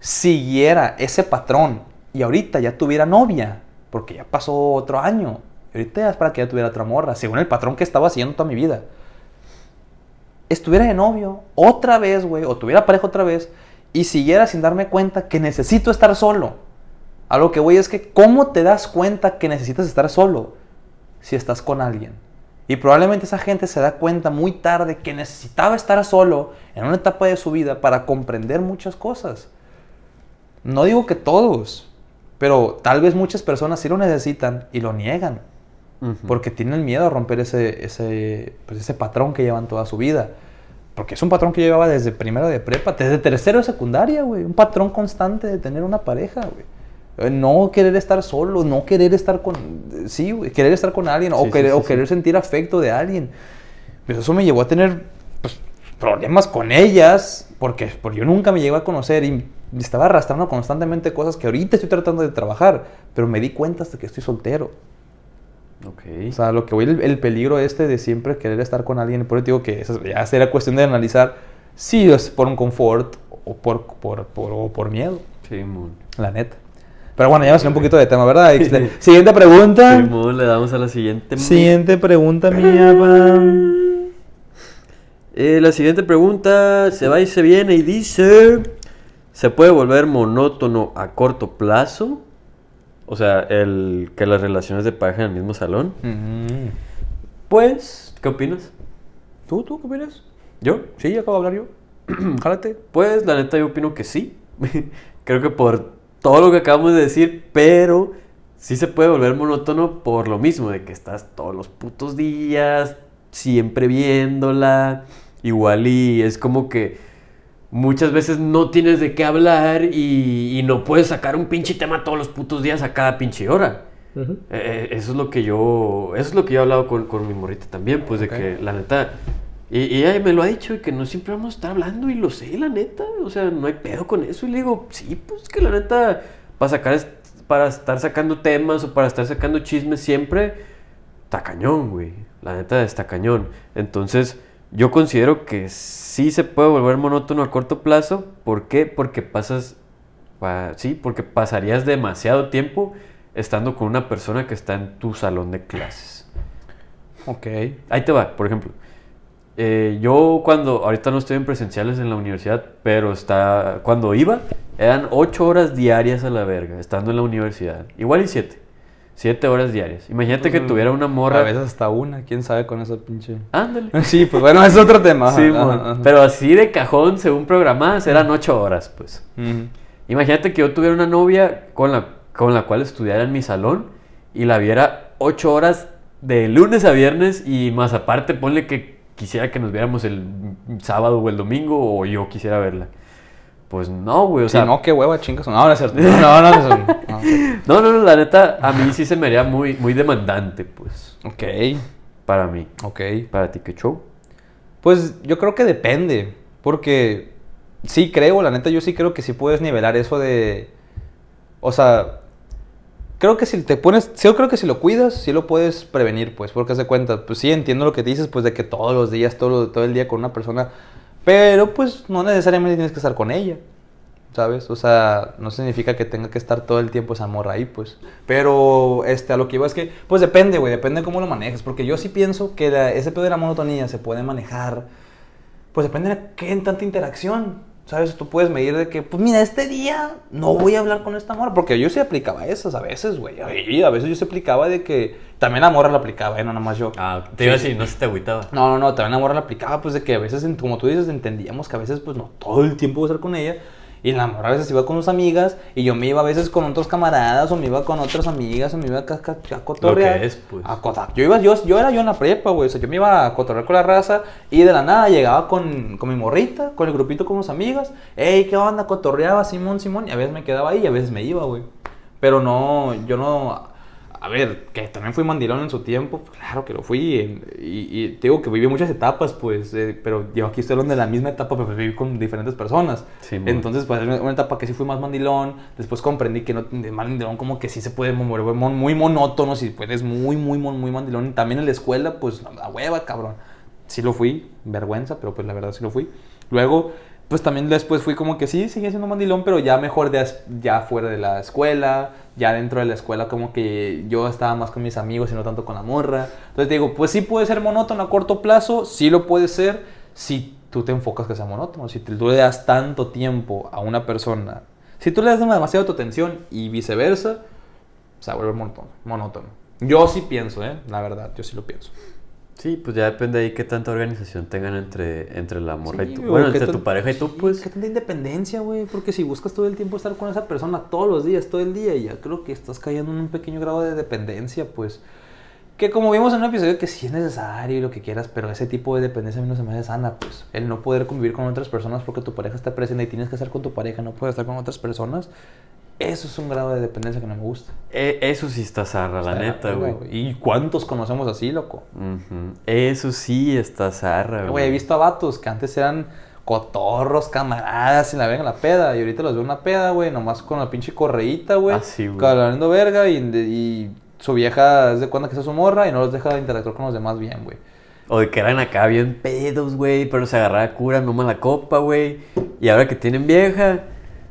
A: siguiera ese patrón y ahorita ya tuviera novia, porque ya pasó otro año, ahorita ya es para que ya tuviera otra morra, según el patrón que estaba haciendo toda mi vida, estuviera de novio otra vez, güey, o tuviera pareja otra vez y siguiera sin darme cuenta que necesito estar solo. A lo que voy es que, ¿cómo te das cuenta que necesitas estar solo si estás con alguien? Y probablemente esa gente se da cuenta muy tarde que necesitaba estar solo en una etapa de su vida para comprender muchas cosas. No digo que todos, pero tal vez muchas personas sí lo necesitan y lo niegan.
B: Ujú.
A: Porque tienen miedo a romper ese, ese, pues ese patrón que llevan toda su vida. Porque es un patrón que llevaba desde primero de prepa, desde tercero de secundaria, güey. Un patrón constante de tener una pareja, güey. Eh, No querer estar solo, no querer estar con... Sí, güey, querer estar con alguien
B: Sí,
A: o,
B: sí,
A: querer,
B: sí,
A: o querer sentir afecto de alguien. Pues eso me llevó a tener pues, problemas con ellas porque, porque yo nunca me llegué a conocer y estaba arrastrando constantemente cosas que ahorita estoy tratando de trabajar, pero me di cuenta hasta que estoy soltero.
B: Ok.
A: O sea, lo que voy, el, el peligro este de siempre querer estar con alguien, por eso digo que eso ya será cuestión de analizar si es por un confort o por, por, por, o por miedo,
B: Simón.
A: la neta. Pero bueno, ya me salió un poquito de tema, ¿verdad? Siguiente pregunta.
B: Simón, le damos a la siguiente.
A: Siguiente pregunta, mía.
B: Eh, la siguiente pregunta se va y se viene y dice: ¿Se puede volver monótono a corto plazo? O sea, el que las relaciones de pareja en el mismo salón. Pues, ¿qué opinas?
A: ¿Tú, tú, qué opinas?
B: ¿Yo?
A: Sí, acabo de hablar yo. Jálate.
B: Pues la neta yo opino que sí. Creo que por todo lo que acabamos de decir, pero sí se puede volver monótono por lo mismo, de que estás todos los putos días, siempre viéndola, igual y es como que muchas veces no tienes de qué hablar y, y no puedes sacar un pinche tema todos los putos días a cada pinche hora. Eh, eh, eso es lo que yo, eso es lo que yo he hablado con, con mi morrita también, pues de que la neta, y, y ella me lo ha dicho, y que no siempre vamos a estar hablando, y lo sé, la neta, o sea, no hay pedo con eso, y le digo, sí, pues que la neta, para sacar, para estar sacando temas o para estar sacando chismes siempre, está cañón, güey, la neta está cañón. Entonces, yo considero que sí se puede volver monótono a corto plazo, ¿por qué? Porque pasas, pa- sí, porque pasarías demasiado tiempo estando con una persona que está en tu salón de clases.
A: Ok.
B: Ahí te va, por ejemplo. Eh, yo cuando, ahorita no estoy en presenciales en la universidad, pero está, cuando iba, eran ocho horas diarias a la verga, estando en la universidad. Igual y siete. Siete horas diarias. Imagínate que tuviera una morra.
A: A veces hasta una, quién sabe con esa pinche.
B: Ándale.
A: Sí, pues bueno, es otro tema.
B: Sí,
A: Ajá,
B: mon.
A: ajá, ajá.
B: pero así de cajón, según programadas, eran ocho horas, pues. Imagínate que yo tuviera una novia con la, con la cual estudiara en mi salón y la viera ocho horas de lunes a viernes y más aparte ponle que quisiera que nos viéramos el sábado o el domingo o yo quisiera verla. Pues no, güey, o
A: Sí,
B: sea...
A: no, qué hueva, chingas. No, no es cierto. No, no, no, no, no.
B: No, no, la neta, a mí sí se me haría muy, muy demandante, pues,
A: Ok,
B: para mí.
A: ok.
B: Para ti, ¿qué show?
A: Pues yo creo que depende, porque sí creo, la neta, yo sí creo que sí puedes nivelar eso de... O sea, creo que si te pones, yo creo que si lo cuidas, sí lo puedes prevenir, pues, porque haz de cuenta, pues sí, entiendo lo que dices, pues de que todos los días, todo, todo el día con una persona, pero pues no necesariamente tienes que estar con ella, ¿sabes? O sea, no significa que tenga que estar todo el tiempo esa morra ahí, pues. Pero, este, a lo que iba es que, pues depende, güey, depende de cómo lo manejes, porque yo sí pienso que la- ese pedo de la monotonía se puede manejar, pues depende de qué en tanta interacción, ¿sabes? Tú puedes medir de que, pues mira, este día no voy a hablar con esta morra, porque yo sí aplicaba esas a veces, güey, y a veces yo sí aplicaba de que, también la morra la aplicaba, ¿eh? No nada más yo.
B: Ah, te iba a decir, no se te agüitaba.
A: No, no, no, también la morra la aplicaba, pues de que a veces, como tú dices, entendíamos que a veces, pues no todo el tiempo iba a estar con ella. Y la morra a veces iba con sus amigas y yo me iba a veces con otros camaradas o me iba con otras amigas o me iba a, a cotorrear.
B: Lo que es, pues.
A: A yo, iba, yo, yo era yo en la prepa, güey. O sea, yo me iba a cotorrear con la raza y de la nada llegaba con, con mi morrita, con el grupito con mis amigas. Ey, ¿qué onda? Cotorreaba, Simón, Simón. Y a veces me quedaba ahí y a veces me iba, güey. Pero no, yo no... A ver, que también fui mandilón en su tiempo, pues, claro que lo fui. y, y te digo que viví muchas etapas, pues, eh, pero yo aquí estoy hablando de la misma etapa, pero viví con diferentes personas.
B: Sí.
A: Entonces, pues, una una etapa que sí fui más mandilón, después comprendí que no, de mandilón como que sí se puede volver muy monótono, si puedes muy, muy, muy, muy mandilón. También en la escuela, pues, a hueva, cabrón. Sí lo fui, vergüenza, pero pues la verdad sí lo fui. Luego, pues también después fui como que sí, seguía siendo mandilón, pero ya mejor de ya fuera de la escuela, ya dentro de la escuela como que yo estaba más con mis amigos y no tanto con la morra. Entonces digo, pues sí puede ser monótono a corto plazo, sí lo puede ser si tú te enfocas que sea monótono, si tú le das tanto tiempo a una persona, si tú le das demasiado tu atención y viceversa, se va a volver monótono. monótono. Yo sí pienso, ¿eh? La verdad, yo sí lo pienso.
B: Sí, pues ya depende ahí qué tanta organización tengan entre, entre la morra
A: Sí,
B: y tú. Bueno,
A: ¿qué
B: entre tu pareja y tú, pues.
A: ¿Qué tanta independencia, güey? Porque si buscas todo el tiempo estar con esa persona todos los días, todo el día, ya creo que estás cayendo en un pequeño grado de dependencia, pues. Que como vimos en un episodio que sí es necesario y lo que quieras, pero ese tipo de dependencia a mí no se me hace sana, pues. El no poder convivir con otras personas porque tu pareja está presente y tienes que estar con tu pareja, no puedes estar con otras personas. Eso es un grado de dependencia que no me gusta.
B: Eh, eso sí está zarra, la
A: Está
B: neta,
A: verga,
B: güey.
A: ¿Y cuántos conocemos así, loco?
B: Eso sí está zarra, güey.
A: Güey, he visto a vatos que antes eran cotorros, camaradas, y la ven en la peda. Y ahorita los veo en una peda, güey, nomás con la pinche correíta, güey.
B: Ah, sí, güey.
A: Hablando verga y, y su vieja es de cuenta que es su morra y no los deja de interactuar con los demás bien, güey.
B: O de que eran acá bien pedos, güey, pero se agarraba cura, no la copa, güey. Y ahora que tienen vieja,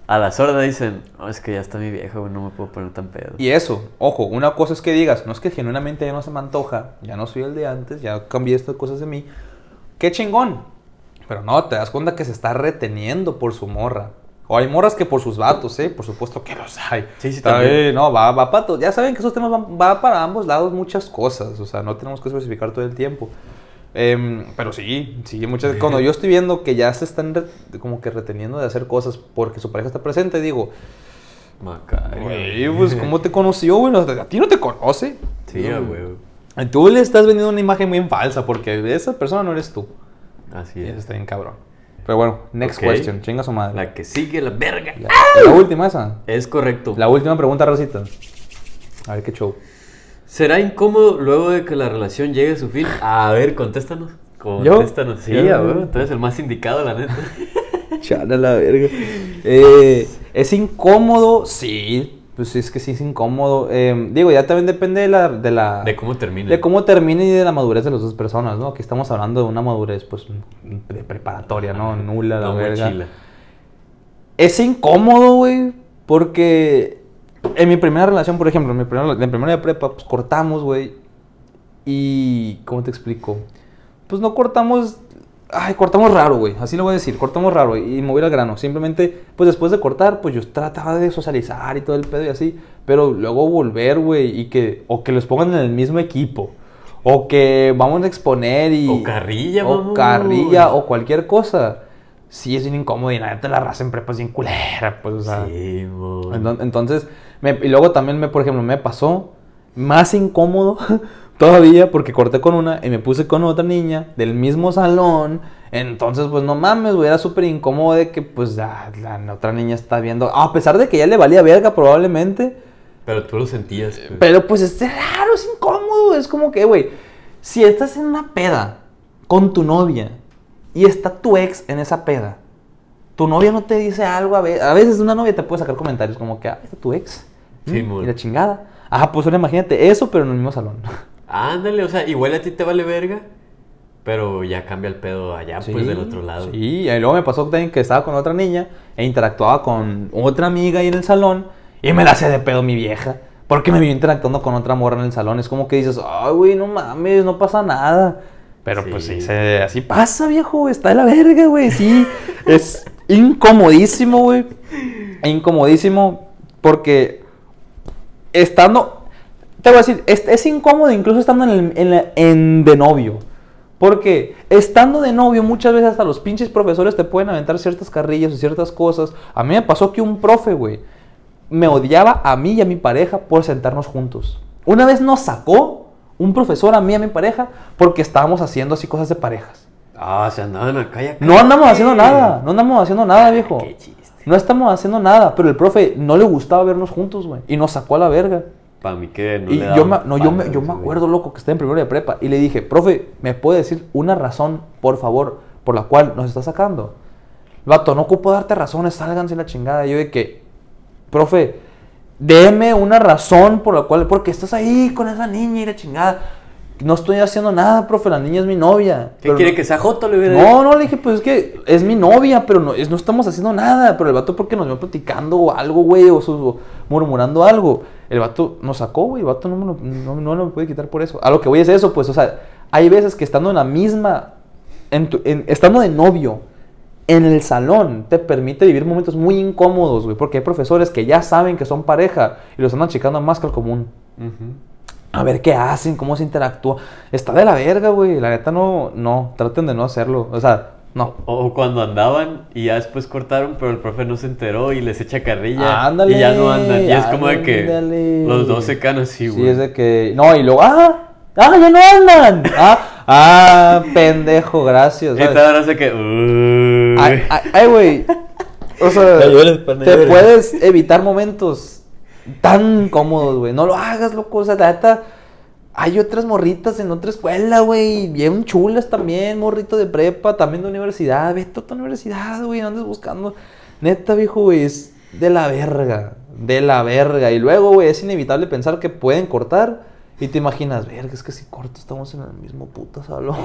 B: a la sorda dicen, oh, es que ya está mi güey, no me puedo poner tan pedo.
A: Y eso, ojo, una cosa es que digas, no es que genuinamente ya no se me antoja, ya no soy el de antes, ya cambié estas cosas de mí. Qué chingón. Pero no, te das cuenta que se está reteniendo por su morra. O hay morras que por sus vatos, ¿eh? Por supuesto que los hay.
B: Sí, sí, también.
A: bien, No, va, va para Ya saben que esos temas van va para ambos lados muchas cosas. O sea, no tenemos que especificar todo el tiempo. Em, pero sí, sí, muchas Cuando yo estoy viendo que ya se están re- como que reteniendo de hacer cosas porque su pareja está presente, digo,
B: Macario.
A: güey, pues, ¿cómo te conoció, güey? A ti no te conoce.
B: Sí, a huevo.
A: Y Tú le estás vendiendo una imagen muy falsa porque esa persona no eres tú.
B: Así
A: Y eso
B: es.
A: está bien cabrón. Pero bueno, next
B: Ok.
A: question. Chinga su madre.
B: La que sigue, la verga.
A: La, la última esa.
B: Es correcto.
A: La última pregunta, Rosita. A ver qué show.
B: ¿Será incómodo luego de que la relación llegue a su fin? A ver, contéstanos. Contéstanos. Sí,
A: Yo.
B: huevo. Tú eres el más indicado, la neta.
A: Chala la verga. Eh, ¿Es incómodo? Sí. Pues sí, es que sí es incómodo. Eh, digo, ya también depende de la, de la...
B: De cómo termina.
A: de cómo termine y de la madurez de las dos personas, ¿no? Aquí estamos hablando de una madurez, pues, de preparatoria, ¿no? Nula, la
B: No,
A: verga.
B: mochila.
A: Es incómodo, güey, porque en mi primera relación, por ejemplo, en mi primera, en primera de prepa, pues cortamos, güey. Y, ¿cómo te explico? Pues no cortamos, ay, cortamos raro, güey, así lo voy a decir, cortamos raro güey, y voy al grano. Simplemente, pues después de cortar, pues yo trataba de socializar y todo el pedo y así, pero luego volver, güey, y que, o que los pongan en el mismo equipo. O que vamos a exponer y...
B: O carrilla,
A: O
B: mamón.
A: carrilla, o cualquier cosa. Sí, es bien incómodo y la neta la raza en prepa es bien culera, pues, o sea.
B: Sí,
A: Entonces, me- y luego también, me, por ejemplo, me pasó más incómodo todavía porque corté con una y me puse con otra niña del mismo salón. Entonces, pues no mames, güey, era súper incómodo de que, pues, ah, la otra niña está viendo, a pesar de que ya le valía verga probablemente.
B: Pero tú lo sentías. pues.
A: Pero pues es raro, es incómodo. Es como que, güey, si estás en una peda con tu novia y está tu ex en esa peda, tu novia no te dice algo. A veces, a veces una novia te puede sacar comentarios como que, ah, está tu ex.
B: Sí,
A: Mm, y la chingada. Ajá, pues ahora imagínate eso, pero en el mismo salón.
B: Ándale, o sea, igual a ti te vale verga. Pero ya cambia el pedo allá, pues del otro lado.
A: Sí, y luego me pasó también que estaba con otra niña e interactuaba con otra amiga ahí en el salón y me la hacía de pedo mi vieja. Porque me vio interactuando con otra morra en el salón. Es como que dices, ay, güey, no mames, no pasa nada. Pero pues
B: Sí.
A: sí, se- así pasa, viejo, está de la verga, güey. Sí, es incomodísimo, güey. Incomodísimo porque estando, te voy a decir, es, es incómodo incluso estando en, el- en de novio. Porque estando de novio, muchas veces hasta los pinches profesores te pueden aventar ciertas carrillas o ciertas cosas. A mí me pasó que un profe, güey, me odiaba a mí y a mi pareja por sentarnos juntos. Una vez nos sacó un profesor a mí y a mi pareja porque estábamos haciendo así cosas de parejas.
B: Ah, se andaban acá y acá.
A: No andamos haciendo nada, no andamos haciendo nada, viejo.
B: Qué chiste.
A: No estamos haciendo nada, pero el profe no le gustaba vernos juntos, güey. Y nos sacó a la verga.
B: Para mí que no
A: y
B: le
A: yo me, no, yo me, yo me acuerdo, loco, que estaba en primero de prepa. Y le dije, profe, ¿me puede decir una razón, por favor, por la cual nos está sacando? Vato, no ocupo darte razones, sálganse la chingada. Y yo de que, profe, deme una razón por la cual, porque estás ahí con esa niña y la chingada. No estoy haciendo nada, profe, la niña es mi novia.
B: ¿Qué quiere
A: no-
B: que sea Joto? Le hubiera
A: no, no, le dije, pues es que es mi novia, pero no, es, no estamos haciendo nada. Pero el vato porque nos iba platicando o algo, güey, o, o murmurando algo. El vato nos sacó, güey, el vato no me, lo, no, no me puede quitar por eso. A lo que voy es eso, pues, o sea, hay veces que estando en la misma, en tu- en- estando de novio, en el salón, te permite vivir momentos muy incómodos, güey, porque hay profesores que ya saben que son pareja y los andan checando más que al común.
B: Ujú.
A: A ver qué hacen, cómo se interactúa. Está de la verga, güey. La neta no, no, traten de no hacerlo. O sea, no.
B: O cuando andaban y ya después cortaron, pero el profe no se enteró y les echa carrilla.
A: Ándale,
B: y ya no andan. Y es como de que los dos se caen así, güey.
A: Sí, es de que. No, y luego, ¡ah! ¡Ah, ya no andan! ¡Ah! ¡Ah! Pendejo, gracias.
B: Y
A: ¿sabes?
B: te ahora sé que. uy.
A: Ay, güey. O sea, te puedes evitar momentos tan cómodos, güey. No lo hagas, loco. O sea, la neta, hay otras morritas en otra escuela, güey. Bien chulas también, morrito de prepa, también de universidad. Vete a otra universidad, güey. Andes buscando. Neta, viejo, güey, es de la verga. De la verga. Y luego, güey, es inevitable pensar que pueden cortar. Y te imaginas, verga, es que si corto estamos en el mismo puto salón.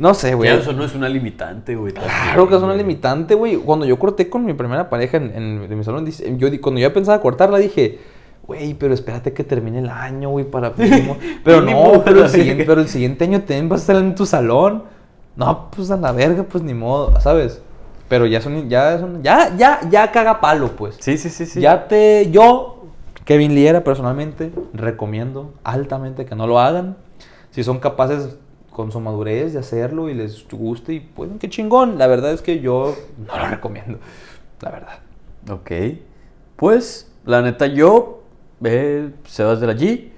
A: No sé, güey.
B: Eso no es una limitante, güey.
A: Claro que es una limitante, güey. Cuando yo corté con mi primera pareja en, en- mi salón, yo, cuando yo pensaba cortarla, dije, güey, pero espérate que termine el año, güey, para... mínimo". Pero no, pero el, siguiente, pero el siguiente año también vas a estar en tu salón. No, pues a la verga, pues ni modo, ¿sabes? Pero ya son, ya es un- ya, ya, ya caga palo, pues.
B: Sí, sí, sí, sí.
A: Ya te, yo, Kevin Liera, personalmente, recomiendo altamente que no lo hagan. Si son capaces, con su madurez de hacerlo y les guste y pues qué chingón. La verdad es que yo no lo recomiendo, la verdad.
B: Ok. Pues, la neta, yo, eh, Sebas de la G,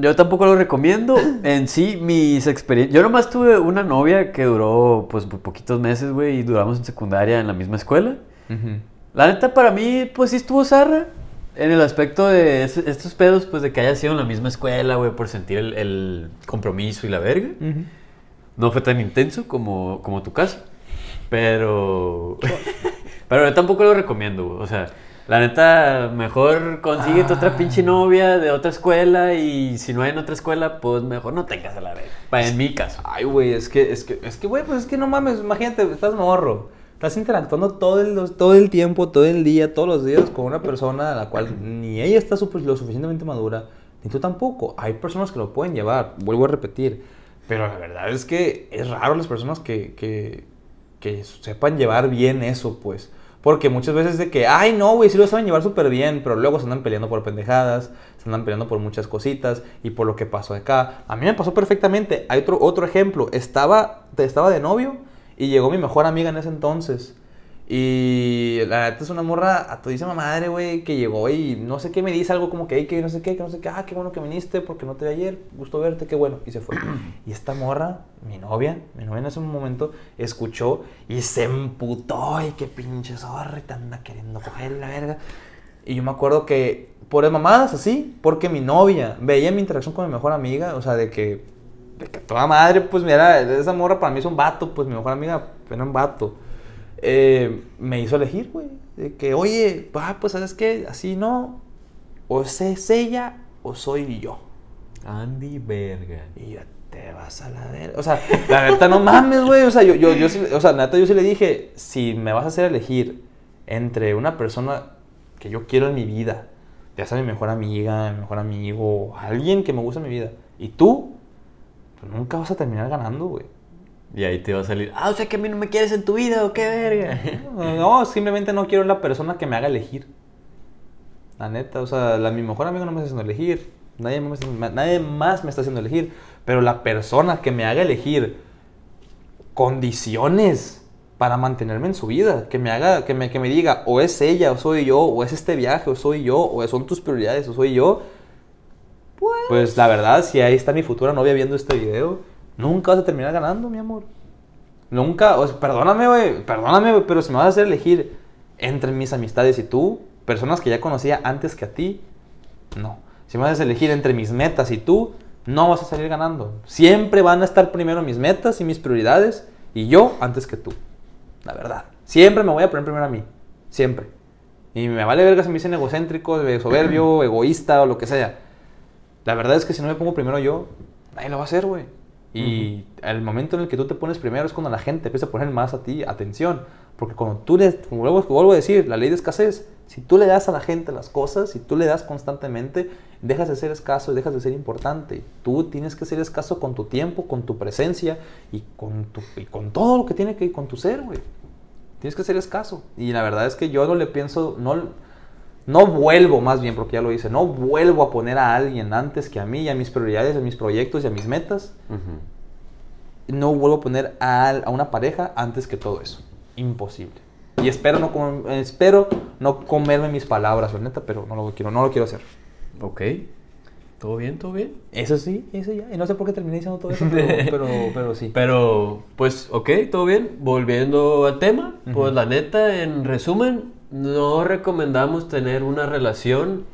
B: yo tampoco lo recomiendo. En sí, mis experiencias. Yo nomás tuve una novia que duró, pues, por poquitos meses, güey, y duramos en secundaria en la misma escuela. La neta, para mí, pues sí estuvo zarra. En el aspecto de es- estos pedos, pues de que haya sido en la misma escuela, güey, por sentir el, el compromiso y la verga. No fue tan intenso como, como tu caso. Pero. pero yo tampoco lo recomiendo, güey. O sea, la neta, mejor consíguete otra pinche novia de otra escuela. Y si no hay en otra escuela, pues mejor no tengas a la verga. Pa- En mi caso.
A: Ay, güey, es que, es que, es que, güey, pues es que no mames, imagínate, estás morro. Estás interactuando todo el, todo el tiempo, todo el día, todos los días con una persona a la cual ni ella está lo suficientemente madura, ni tú tampoco. Hay personas que lo pueden llevar, vuelvo a repetir. Pero la verdad es que es raro las personas que, que, que sepan llevar bien eso, pues. Porque muchas veces de que, ay, no, güey, sí lo saben llevar súper bien, pero luego se andan peleando por pendejadas, se andan peleando por muchas cositas y por lo que pasó acá. A mí me pasó perfectamente. Hay otro, otro ejemplo. Estaba, estaba de novio y llegó mi mejor amiga en ese entonces. Y la neta es una morra a todísima madre, güey, que llegó y no sé qué me dice, algo como que, "Ey, que no sé qué, que no sé qué, ah, qué bueno que viniste porque no te vi ayer, gusto verte, qué bueno, y se fue. y esta morra, mi novia, mi novia en ese momento, escuchó y se emputó, y qué pinche zorra, te anda queriendo coger la verga. Y yo me acuerdo que, por mamadas así, porque mi novia veía mi interacción con mi mejor amiga, o sea, de que, de que toda madre, pues mira, esa morra para mí es un vato, pues mi mejor amiga era un vato. Eh, me hizo elegir, güey. De que, oye, ah, pues sabes qué, así no. O es es ella o soy yo.
B: Andy Verga.
A: Y yo, te vas a la verga. O sea, la neta, no mames, güey. O sea, yo, yo, yo sí, o sea, neta, yo sí le dije, si me vas a hacer elegir entre una persona que yo quiero en mi vida, ya sea mi mejor amiga, mi mejor amigo, alguien que me gusta en mi vida, y tú, pues nunca vas a terminar ganando, güey.
B: Y ahí te va a salir. Ah, o sea que a mí no me quieres en tu vida o qué verga.
A: No, simplemente no quiero la persona que me haga elegir. La neta, o sea, la, mi mejor amigo no me está haciendo elegir. Nadie más, nadie más me está haciendo elegir. Pero la persona que me haga elegir condiciones para mantenerme en su vida, que me haga, que me, que me diga, o es ella, o soy yo, o es este viaje, o soy yo, o son tus prioridades, o soy yo. Pues la verdad, si ahí está mi futura novia viendo este video, nunca vas a terminar ganando, mi amor. Nunca, o sea, perdóname, güey, perdóname, güey, pero si me vas a hacer elegir entre mis amistades y tú, personas que ya conocía antes que a ti, no. Si me vas a elegir entre mis metas y tú, no vas a salir ganando. Siempre van a estar primero mis metas y mis prioridades y yo antes que tú. La verdad. Siempre me voy a poner primero a mí. Siempre. Y me vale verga si me dicen egocéntrico, soberbio, egoísta o lo que sea. La verdad es que si no me pongo primero yo, nadie lo va a hacer, güey. Y el momento en el que tú te pones primero es cuando la gente empieza a poner más a ti atención. Porque cuando tú le, como vuelvo, vuelvo a decir, la ley de escasez, si tú le das a la gente las cosas, si tú le das constantemente, dejas de ser escaso y dejas de ser importante. Tú tienes que ser escaso con tu tiempo, con tu presencia y con, tu, y con todo lo que tiene que ir con tu ser, güey. Tienes que ser escaso. Y la verdad es que yo no le pienso, no, no vuelvo más bien, porque ya lo hice, no vuelvo a poner a alguien antes que a mí y a mis prioridades, a mis proyectos y a mis metas. No vuelvo a poner a, a una pareja antes que todo eso. Imposible. Y espero no, espero no comerme mis palabras, la neta, pero no lo quiero, no lo quiero hacer.
B: Ok. ¿Todo bien? ¿Todo bien?
A: Eso sí, eso ya. Y no sé por qué terminé diciendo todo eso, pero, pero, pero sí.
B: Pero, pues, ok, todo bien. Volviendo al tema, pues la neta, en resumen, no recomendamos tener una relación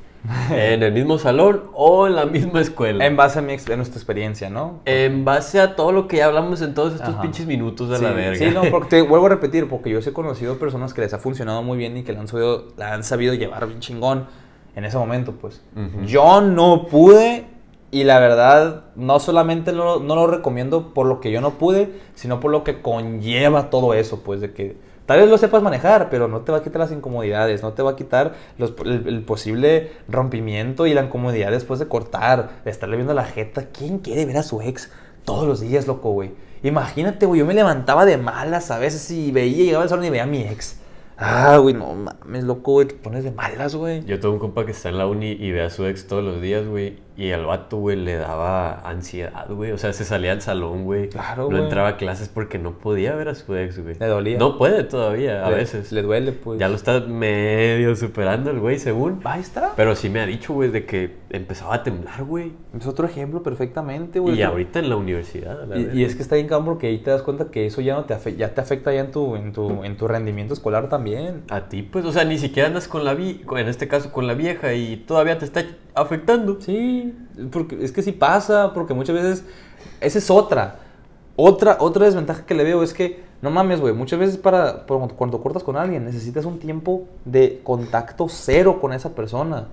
B: en el mismo salón o en la misma escuela.
A: En base a, mi, a nuestra experiencia, ¿no?
B: En base a todo lo que ya hablamos en todos estos
A: Ajá.
B: pinches minutos de
A: sí,
B: la verga.
A: Sí, no, porque te vuelvo a repetir, porque yo he conocido personas que les ha funcionado muy bien y que la han sabido, la han sabido llevar bien chingón en ese momento, pues. Yo no pude y la verdad no solamente no lo recomiendo por lo que yo no pude, sino por lo que conlleva todo eso, pues, de que tal vez lo sepas manejar, pero no te va a quitar las incomodidades, no te va a quitar el, posible rompimiento y la incomodidad después de cortar, de estarle viendo la jeta. ¿Quién quiere ver a su ex todos los días, loco, güey? Imagínate, güey, yo me levantaba de malas a veces y veía, llegaba el salón y veía a mi ex. Ah, güey, no mames, loco, güey, te pones de malas, güey.
B: Yo tengo un compa que está en la uni y ve a su ex todos los días, güey. Y al vato, güey, le daba ansiedad, güey. O sea, se salía al salón, güey.
A: Claro,
B: No
A: güey.
B: entraba a clases porque no podía ver a su ex, güey.
A: Le dolía.
B: No puede todavía, a
A: Le-
B: veces.
A: Le duele, pues.
B: Ya lo está medio superando el güey, según.
A: Ahí está.
B: Pero sí me ha dicho, güey, de que empezaba a temblar, güey.
A: Es otro ejemplo perfectamente, güey.
B: Y ahorita en la universidad. a la
A: Y,
B: verga.
A: es que está bien cabrón porque ahí te das cuenta que eso ya no te afecta, ya te afecta ya en tu, en tu, en tu rendimiento escolar también.
B: A ti, pues, o sea, ni siquiera andas con la vi en este caso con la vieja y todavía te está afectando.
A: Sí, porque es que sí pasa, porque muchas veces esa es otra. Otra, otra desventaja que le veo es que, no mames, güey, muchas veces para, por- cuando cortas con alguien necesitas un tiempo de contacto cero con esa persona.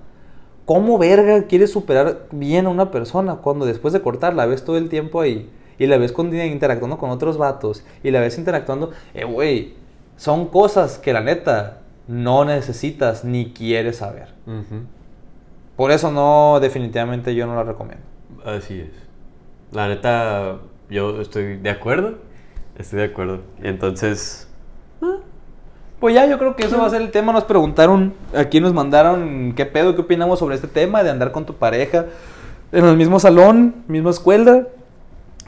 A: ¿Cómo verga quieres superar bien a una persona cuando después de cortar la ves todo el tiempo ahí? Y la ves con, interactuando con otros vatos. Y la ves interactuando. Eh, güey, son cosas que la neta no necesitas ni quieres saber.
B: Ujú.
A: Por eso no, definitivamente yo no la recomiendo.
B: Así es. La neta, yo estoy de acuerdo. Estoy de acuerdo. Entonces,
A: Pues ya, yo creo que eso va a ser el tema. Nos preguntaron, aquí nos mandaron qué pedo, qué opinamos sobre este tema de andar con tu pareja en el mismo salón, misma escuela.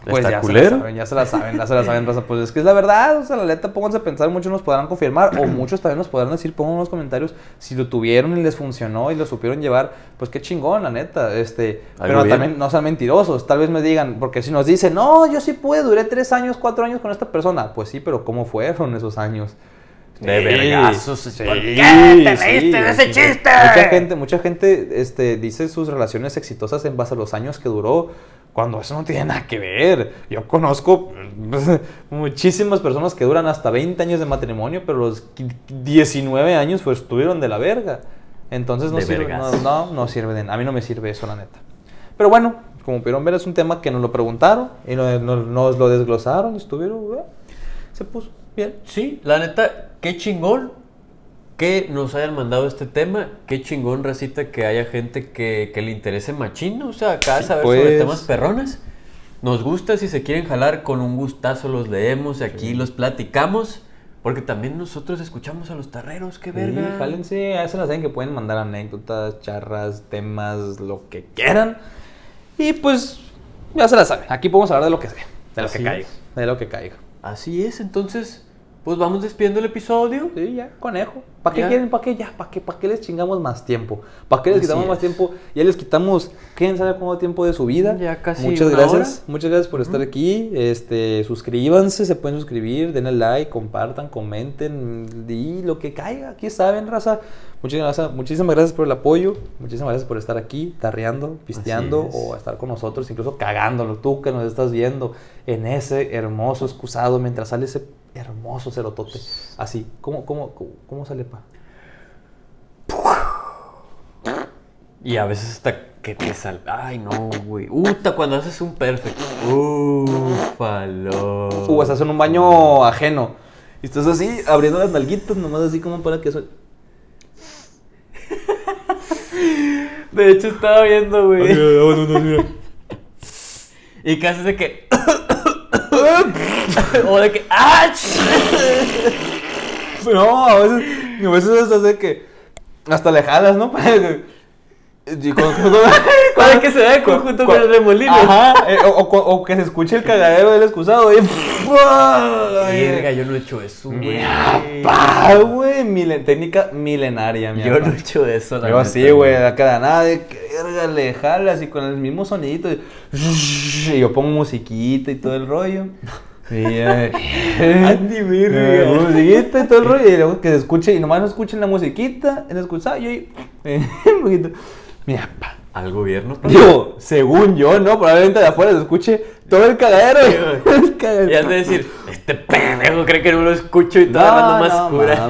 A: Pues
B: ¿Está
A: ya se la saben, ya se la saben, ya se la saben, raza. Pues es que es la verdad, o sea, la neta, pónganse a pensar, muchos nos podrán confirmar, o muchos también nos podrán decir, pongan en los comentarios si lo tuvieron y les funcionó y lo supieron llevar, pues qué chingón, la neta, este, pero
B: bien.
A: también no sean mentirosos, tal vez me digan, porque si nos dicen, no, yo sí pude, duré tres años, cuatro años con esta persona, pues sí, pero ¿cómo fueron esos años?
B: De
A: Sí,
B: vergazos.
A: sí,
B: ¿Por
C: qué te
A: sí,
C: de ese chiste?
A: Mucha gente, mucha gente este, dice sus relaciones exitosas en base a los años que duró, cuando eso no tiene nada que ver. Yo conozco pues, muchísimas personas que duran hasta 20 años de matrimonio, pero los 19 años pues estuvieron de la verga. Entonces no
B: De
A: sirve, no, no, no sirve de A mí no me sirve eso, la neta. Pero bueno, como pudieron ver, es un tema que nos lo preguntaron y nos, nos- nos lo desglosaron y estuvieron, ¿verdad? se puso bien.
B: Sí, la neta, qué chingón que nos hayan mandado este tema. Qué chingón, Racita, que haya gente que, que le interese machino. O sea, acá
A: Sí,
B: saber sobre
A: pues.
B: temas perrones. Nos gusta, si se quieren jalar, con un gustazo los leemos y aquí los platicamos. Porque también nosotros escuchamos a los tarreros, qué
A: Sí,
B: verga.
A: jálense, ya se las saben que pueden mandar anécdotas, charras, temas, lo que quieran. Y pues, ya se las saben. Aquí podemos hablar de lo que sea, de lo
B: Así
A: que caiga. De lo que caiga.
B: Así es, entonces, pues vamos despidiendo el episodio.
A: Sí, ya, conejo. ¿Para qué
B: Ya.
A: quieren? ¿Para qué? Ya, ¿para qué? ¿Para qué les chingamos más tiempo? ¿Para qué les
B: Así
A: quitamos más tiempo? Ya les quitamos, ¿quién sabe cuánto tiempo de su vida?
B: Ya casi
A: Muchas
B: una
A: gracias.
B: hora.
A: Muchas gracias por estar aquí. Este, suscríbanse, se pueden suscribir, denle like, compartan, comenten y lo que caiga. Aquí saben, raza. Muchísimas gracias, muchísimas gracias por el apoyo. Muchísimas gracias por estar aquí, tarreando, pisteando
B: es.
A: o estar con nosotros, incluso cagándolo. Tú que nos estás viendo en ese hermoso excusado mientras sale ese hermoso cerotote. Así, ¿cómo, cómo, cómo, cómo sale, pa?
B: Y a veces hasta que te sal... Ay, no, güey. Uta, cuando haces un perfecto. Ufalo.
A: O estás en un baño ajeno. Y estás así, abriendo las nalguitas, nomás así como para que eso.
B: De hecho, estaba viendo, güey. Y casi de que. o de que. ¡Ah!
A: No, a veces, a veces hasta de que. Hasta le jalas, ¿no? Para que- y cuando- cuando-
B: Para que se vea conjunto
A: cu-
B: con el remolino.
A: Ajá, eh, o, o- o que se escuche el cagadero del excusado. Y,
B: Verga, yo no he hecho eso, güey.
A: güey. milen- técnica milenaria, mi
B: Yo no he hecho eso, la
A: Yo así, güey, acá de nada, de que verga, le jalas y con el mismo sonidito. Y, y yo pongo musiquita y todo el rollo. Y, eh,
B: Andy, verga.
A: eh, musiquita y todo el rollo. Y luego que se escuche, y nomás no escuchen la musiquita, el excusado, yo ahí, eh, un poquito. Mi papá.
B: Al gobierno.
A: Digo, según yo, ¿no? Probablemente de afuera se escuche todo el cagadero. el cagadero.
B: Y has de decir, este pendejo cree que no lo escucho y todo hablando más
A: no
B: cura.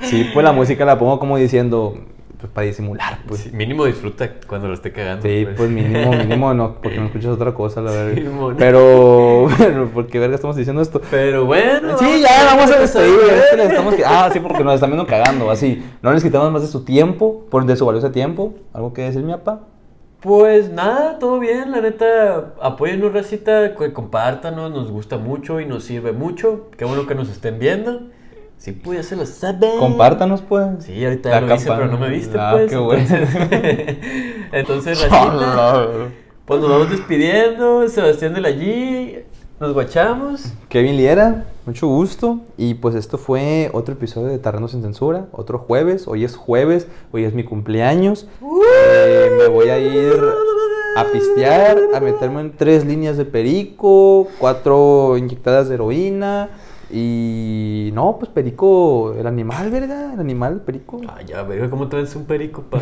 A: Sí, pues la música la pongo como diciendo, pues para disimular, pues.
B: Sí, mínimo disfruta cuando lo esté cagando.
A: Sí, pues mínimo, mínimo no, porque no escuchas otra cosa, la verdad. Pero, bueno, ¿por qué verga estamos diciendo esto?
B: Pero bueno.
A: Sí, ya vamos a despedir. Ah, sí, porque nos están viendo cagando, así. No les quitamos más de su tiempo, por de su valioso tiempo. ¿Algo que decir, mi papá?
B: Pues nada, todo bien, la neta, apóyennos, racita, que compártanos, nos gusta mucho y nos sirve mucho. Qué bueno que nos estén viendo. Sí, ya se lo saben.
A: Compártanos, pues.
B: Sí, ahorita ya lo hice, pero no me viste,
A: Ah,
B: pues.
A: qué bueno.
B: Entonces, entonces racita, pues nos vamos despidiendo. Sebastián de la G, nos guachamos.
A: Kevin Liera, mucho gusto. Y pues esto fue otro episodio de Terreno sin Censura, otro jueves. Hoy es jueves, hoy es mi cumpleaños. Eh, me voy a ir a pistear, a meterme en tres líneas de perico, cuatro inyectadas de heroína. Y no, pues perico, el animal, ¿verdad? El animal, el perico.
B: Ay, ya, verga, ¿cómo traes un perico, pa?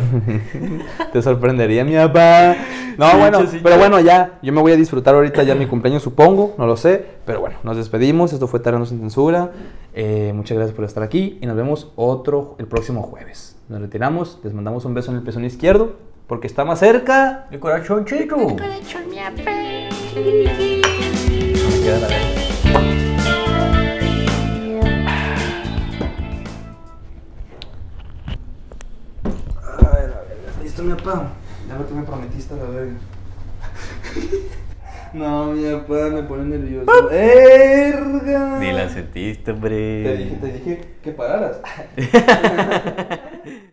A: Te sorprendería, mi papá. No,
B: Sí,
A: bueno,
B: sí,
A: pero
B: ya.
A: bueno, ya. Yo me voy a disfrutar ahorita ya mi cumpleaños, supongo. No lo sé. Pero bueno, nos despedimos. Esto fue Terreno sin Censura. Eh, muchas gracias por estar aquí. Y nos vemos otro el próximo jueves. Nos retiramos. Les mandamos un beso en el pezón izquierdo. Porque está más cerca.
B: ¡El corazón chico!
C: Corazón, mi
A: mi papá? Ya lo que me prometiste, la verga. No, mi papá me pone nervioso. ¡Erga!
B: Ni la sentiste, hombre.
A: Te dije, te dije que pararas.